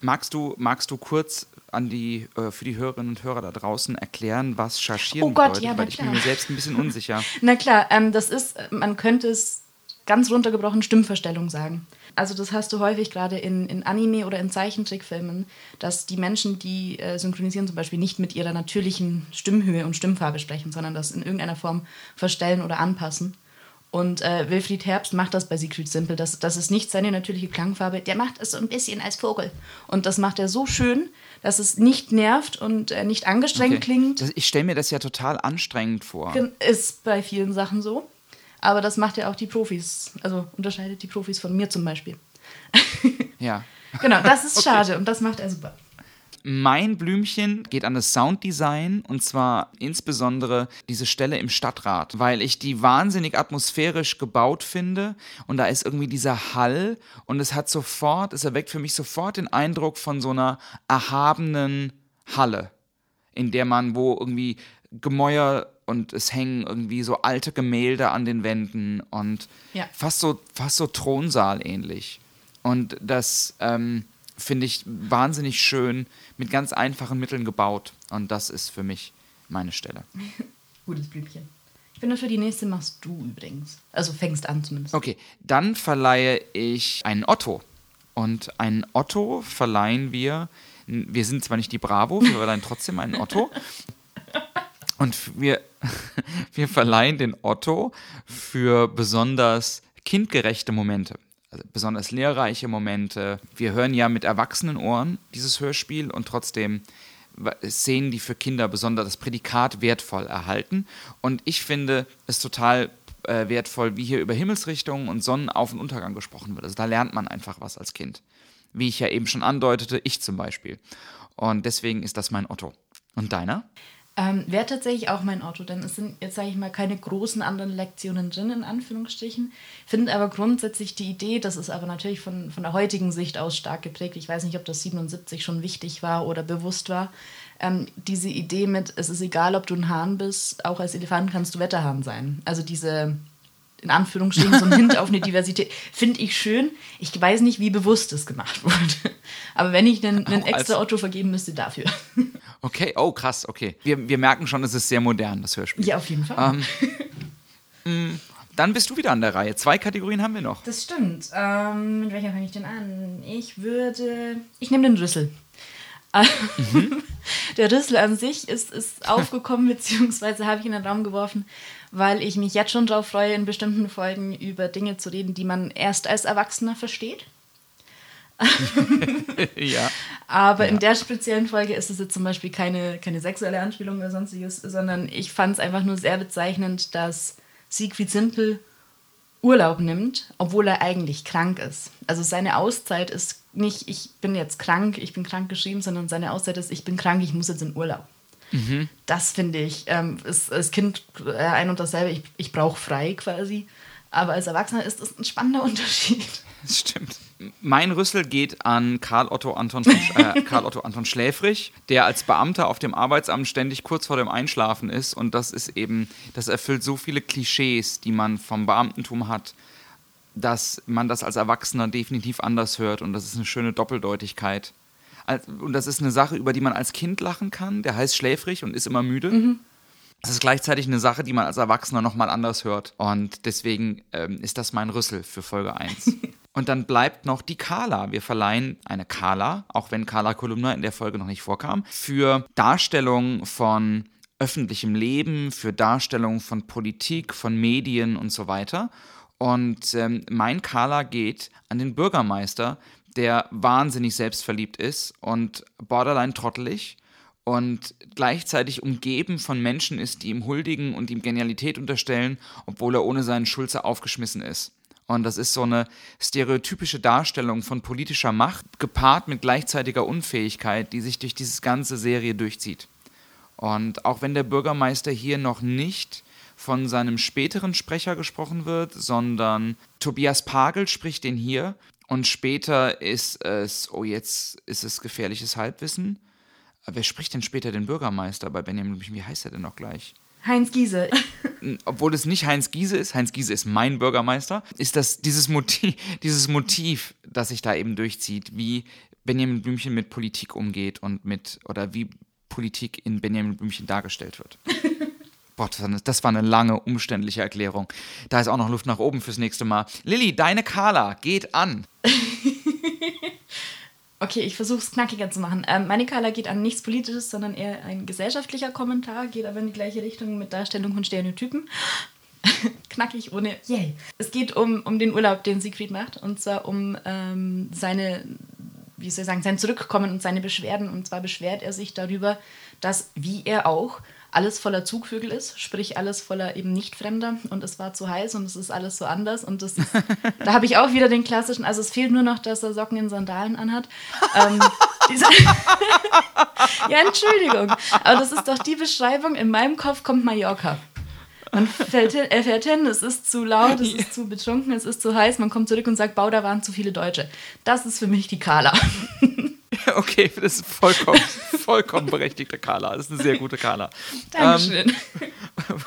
Magst du, magst du kurz an die, äh, für die Hörerinnen und Hörer da draußen erklären, was Chargieren Oh Gott, bedeutet? ja, Weil ich bin mir selbst ein bisschen unsicher. (laughs) Na klar, ähm, das ist, äh, man könnte es ganz runtergebrochen Stimmverstellung sagen. Also das hast du häufig gerade in, in Anime oder in Zeichentrickfilmen, dass die Menschen, die äh, synchronisieren, zum Beispiel nicht mit ihrer natürlichen Stimmhöhe und Stimmfarbe sprechen, sondern das in irgendeiner Form verstellen oder anpassen. Und äh, Wilfried Herbst macht das bei Siegfried Simpel. Das, das ist nicht seine natürliche Klangfarbe. Der macht es so ein bisschen als Vogel. Und das macht er so schön, dass es nicht nervt und äh, nicht angestrengt Okay. klingt. Das, ich stelle mir das ja total anstrengend vor. Ist bei vielen Sachen so. Aber das macht ja auch die Profis. Also unterscheidet die Profis von mir zum Beispiel. (laughs) Ja. Genau, das ist (laughs) schade und das macht er super. Mein Blümchen geht an das Sounddesign und zwar insbesondere diese Stelle im Stadtrat, weil ich die wahnsinnig atmosphärisch gebaut finde und da ist irgendwie dieser Hall und es hat sofort, es erweckt für mich sofort den Eindruck von so einer erhabenen Halle, in der man, wo irgendwie Gemäuer und es hängen irgendwie so alte Gemälde an den Wänden und Ja. fast so, fast so Thronsaal ähnlich. Und das ähm, finde ich wahnsinnig schön, mit ganz einfachen Mitteln gebaut. Und das ist für mich meine Stelle. (laughs) Gutes Blümchen. Ich finde, für die nächste machst du übrigens. Also fängst an zumindest. Okay, dann verleihe ich einen Otto. Und einen Otto verleihen wir, wir sind zwar nicht die Bravo, wir verleihen trotzdem einen Otto. (laughs) Und wir, (laughs) wir verleihen den Otto für besonders kindgerechte Momente. Also besonders lehrreiche Momente. Wir hören ja mit erwachsenen Ohren dieses Hörspiel und trotzdem Szenen, die für Kinder besonders das Prädikat wertvoll erhalten. Und ich finde es total äh, wertvoll, wie hier über Himmelsrichtungen und Sonnenauf- und Untergang gesprochen wird. Also da lernt man einfach was als Kind. Wie ich ja eben schon andeutete, ich zum Beispiel. Und deswegen ist das mein Otto. Und deiner? Ähm, Wäre tatsächlich auch mein Auto, denn es sind jetzt, sage ich mal, keine großen anderen Lektionen drin, in Anführungsstrichen. Finde aber grundsätzlich die Idee, das ist aber natürlich von, von der heutigen Sicht aus stark geprägt. Ich weiß nicht, ob das 77 schon wichtig war oder bewusst war. Ähm, diese Idee mit, es ist egal, ob du ein Hahn bist, auch als Elefant kannst du Wetterhahn sein. Also diese, in Anführungsstrichen, so ein Hint auf eine Diversität, finde ich schön. Ich weiß nicht, wie bewusst es gemacht wurde. Aber wenn ich einen, einen als- extra Otto vergeben müsste, dafür. Okay, oh krass, okay. Wir, wir merken schon, es ist sehr modern, das Hörspiel. Ja, auf jeden Fall. Dann bist du wieder an der Reihe. Zwei Kategorien haben wir noch. Das stimmt. Ähm, mit welcher fange ich denn an? Ich würde. Ich nehme den Rüssel. (laughs) Der Rüssel an sich ist, ist aufgekommen, beziehungsweise habe ich in den Raum geworfen, weil ich mich jetzt schon darauf freue, in bestimmten Folgen über Dinge zu reden, die man erst als Erwachsener versteht. (laughs) ja. Aber in der speziellen Folge ist es jetzt zum Beispiel keine, keine sexuelle Anspielung oder sonstiges, sondern ich fand es einfach nur sehr bezeichnend, dass Siegfried Simpel Urlaub nimmt, obwohl er eigentlich krank ist. Also seine Auszeit ist nicht, ich bin jetzt krank, ich bin krank geschrieben, sondern seine Auszeit ist, ich bin krank, ich muss jetzt in Urlaub. Das finde ich, ähm, ist als Kind äh, ein und dasselbe, ich, ich brauche frei quasi. Aber als Erwachsener ist das ein spannender (laughs) Unterschied. Das stimmt. Mein Rüssel geht an Karl Otto Anton, äh, (laughs) Karl Otto Anton Schläfrich, der als Beamter auf dem Arbeitsamt ständig kurz vor dem Einschlafen ist. Und das ist eben, das erfüllt so viele Klischees, die man vom Beamtentum hat, dass man das als Erwachsener definitiv anders hört. Und das ist eine schöne Doppeldeutigkeit. Und das ist eine Sache, über die man als Kind lachen kann. Der heißt schläfrig und ist immer müde. Mhm. Das ist gleichzeitig eine Sache, die man als Erwachsener nochmal anders hört. Und deswegen ähm, ist das mein Rüssel für Folge 1. (laughs) und dann bleibt noch die Kala. Wir verleihen eine Kala, auch wenn Kala Kolumna in der Folge noch nicht vorkam, für Darstellung von öffentlichem Leben, für Darstellung von Politik, von Medien und so weiter. Und ähm, mein Kala geht an den Bürgermeister, der wahnsinnig selbstverliebt ist und borderline trottelig und gleichzeitig umgeben von Menschen ist, die ihm huldigen und ihm Genialität unterstellen, obwohl er ohne seinen Schulze aufgeschmissen ist. Und das ist so eine stereotypische Darstellung von politischer Macht, gepaart mit gleichzeitiger Unfähigkeit, die sich durch diese ganze Serie durchzieht. Und auch wenn der Bürgermeister hier noch nicht von seinem späteren Sprecher gesprochen wird, sondern Tobias Pagel spricht den hier und später ist es, oh jetzt ist es gefährliches Halbwissen. Wer spricht denn später den Bürgermeister bei Benjamin Wie heißt er denn noch gleich? Heinz Giese. Obwohl es nicht Heinz Giese ist, Heinz Giese ist mein Bürgermeister, ist das dieses Motiv, (laughs) dieses Motiv, das sich da eben durchzieht, wie Benjamin Blümchen mit Politik umgeht und mit, oder wie Politik in Benjamin Blümchen dargestellt wird. (laughs) Boah, das war, eine, lange, umständliche Erklärung. Da ist auch noch Luft nach oben fürs nächste Mal. Lilly, deine Kala geht an. (laughs) okay, ich versuche es knackiger zu machen. Ähm, meine Kala geht an nichts Politisches, sondern eher ein gesellschaftlicher Kommentar, geht aber in die gleiche Richtung mit Darstellung von Stereotypen. (laughs) Knackig ohne Yay. Es geht um, um den Urlaub, den Siegfried macht, und zwar um ähm, seine, wie soll ich sagen, sein Zurückkommen und seine Beschwerden. Und zwar beschwert er sich darüber, dass, wie er auch, alles voller Zugvögel ist, sprich alles voller eben Nicht-Fremder und es war zu heiß und es ist alles so anders und das ist, (laughs) da habe ich auch wieder den klassischen, also es fehlt nur noch, dass er Socken in Sandalen anhat. ähm, (laughs) (laughs) ja, Entschuldigung, aber das ist doch die Beschreibung, in meinem Kopf kommt Mallorca. Man fährt hin, er fährt hin, es ist zu laut, es ist zu betrunken, es ist zu heiß, man kommt zurück und sagt, Bau, da waren zu viele Deutsche. Das ist für mich die Kala. (laughs) Okay, das ist vollkommen, vollkommen berechtigte Kala. Das ist eine sehr gute Kala. Dankeschön. Ähm,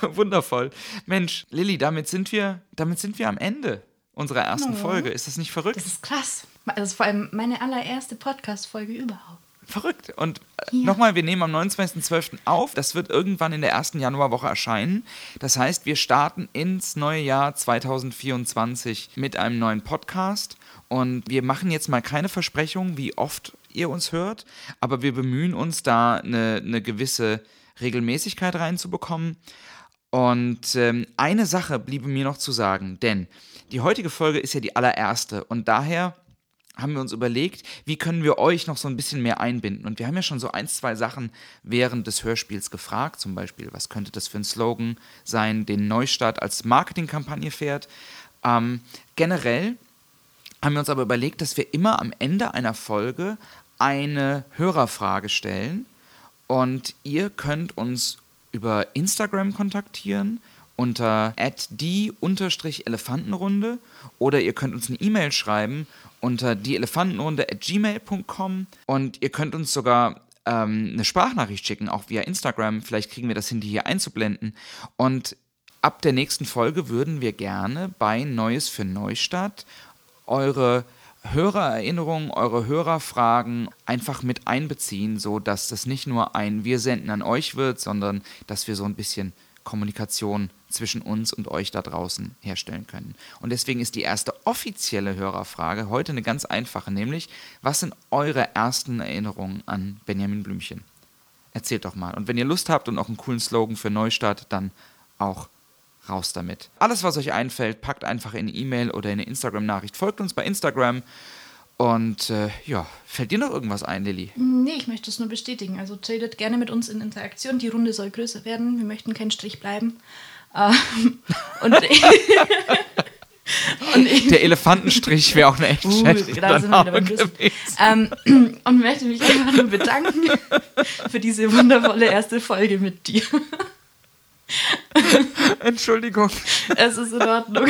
(laughs) wundervoll. Mensch, Lilly, damit sind wir, damit sind wir am Ende unserer ersten oh. Folge. Ist das nicht verrückt? Das ist krass. Das ist vor allem meine allererste Podcast-Folge überhaupt. Verrückt. Und äh, ja. nochmal, wir nehmen am 29.12. auf. Das wird irgendwann in der ersten Januarwoche erscheinen. Das heißt, wir starten ins neue Jahr 2024 mit einem neuen Podcast. Und wir machen jetzt mal keine Versprechungen, wie oft ihr uns hört, aber wir bemühen uns da eine, eine gewisse Regelmäßigkeit reinzubekommen. Und ähm, eine Sache bliebe mir noch zu sagen, denn die heutige Folge ist ja die allererste und daher haben wir uns überlegt, wie können wir euch noch so ein bisschen mehr einbinden. Und wir haben ja schon so ein, zwei Sachen während des Hörspiels gefragt, zum Beispiel, was könnte das für ein Slogan sein, den Neustart als Marketingkampagne fährt. Ähm, generell haben wir uns aber überlegt, dass wir immer am Ende einer Folge eine Hörerfrage stellen und ihr könnt uns über Instagram kontaktieren unter die-elefantenrunde oder ihr könnt uns eine E-Mail schreiben unter dieelefantenrunde at gmail.com und ihr könnt uns sogar ähm, eine Sprachnachricht schicken, auch via Instagram. Vielleicht kriegen wir das hin, die hier einzublenden. Und ab der nächsten Folge würden wir gerne bei Neues für Neustadt eure Hörererinnerungen, eure Hörerfragen einfach mit einbeziehen, so dass das nicht nur ein Wir senden an euch wird, sondern dass wir so ein bisschen Kommunikation zwischen uns und euch da draußen herstellen können. Und deswegen ist die erste offizielle Hörerfrage heute eine ganz einfache, nämlich was sind eure ersten Erinnerungen an Benjamin Blümchen? Erzählt doch mal. Und wenn ihr Lust habt und auch einen coolen Slogan für Neustart, dann auch raus damit. Alles, was euch einfällt, packt einfach in eine E-Mail oder in eine Instagram-Nachricht. Folgt uns bei Instagram. Und äh, ja, fällt dir noch irgendwas ein, Lilly? Nee, ich möchte es nur bestätigen. Also tretet gerne mit uns in Interaktion. Die Runde soll größer werden. Wir möchten kein Strich bleiben. Ähm, (laughs) und, (laughs) und Der Elefantenstrich wäre auch eine echt uh, da sind wir wieder beim ähm, (clears throat) Und möchte mich einfach nur bedanken für diese wundervolle erste Folge mit dir. (laughs) Entschuldigung. Es ist in Ordnung.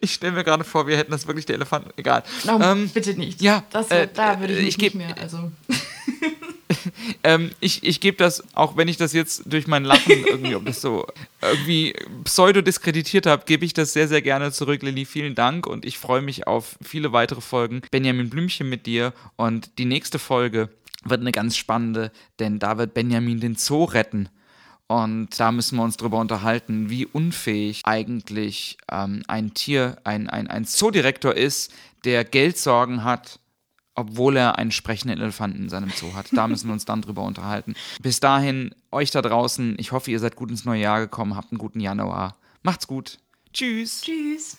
Ich stelle mir gerade vor, wir hätten das wirklich der Elefant. Egal. No, ähm, bitte nicht. ja, das, äh, da würde ich, ich mich geb- nicht mehr. Also. (laughs) ähm, ich ich gebe das, auch wenn ich das jetzt durch mein Lachen irgendwie, ob das so irgendwie pseudo diskreditiert habe, gebe ich das sehr, sehr gerne zurück, Lilly. Vielen Dank und ich freue mich auf viele weitere Folgen. Benjamin Blümchen mit dir und die nächste Folge wird eine ganz spannende, denn da wird Benjamin den Zoo retten. Und da müssen wir uns drüber unterhalten, wie unfähig eigentlich ähm, ein Tier, ein, ein, ein Zoodirektor ist, der Geldsorgen hat, obwohl er einen sprechenden Elefanten in seinem Zoo hat. Da (laughs) müssen wir uns dann drüber unterhalten. Bis dahin, euch da draußen, ich hoffe, ihr seid gut ins neue Jahr gekommen, habt einen guten Januar. Macht's gut. Tschüss. Tschüss.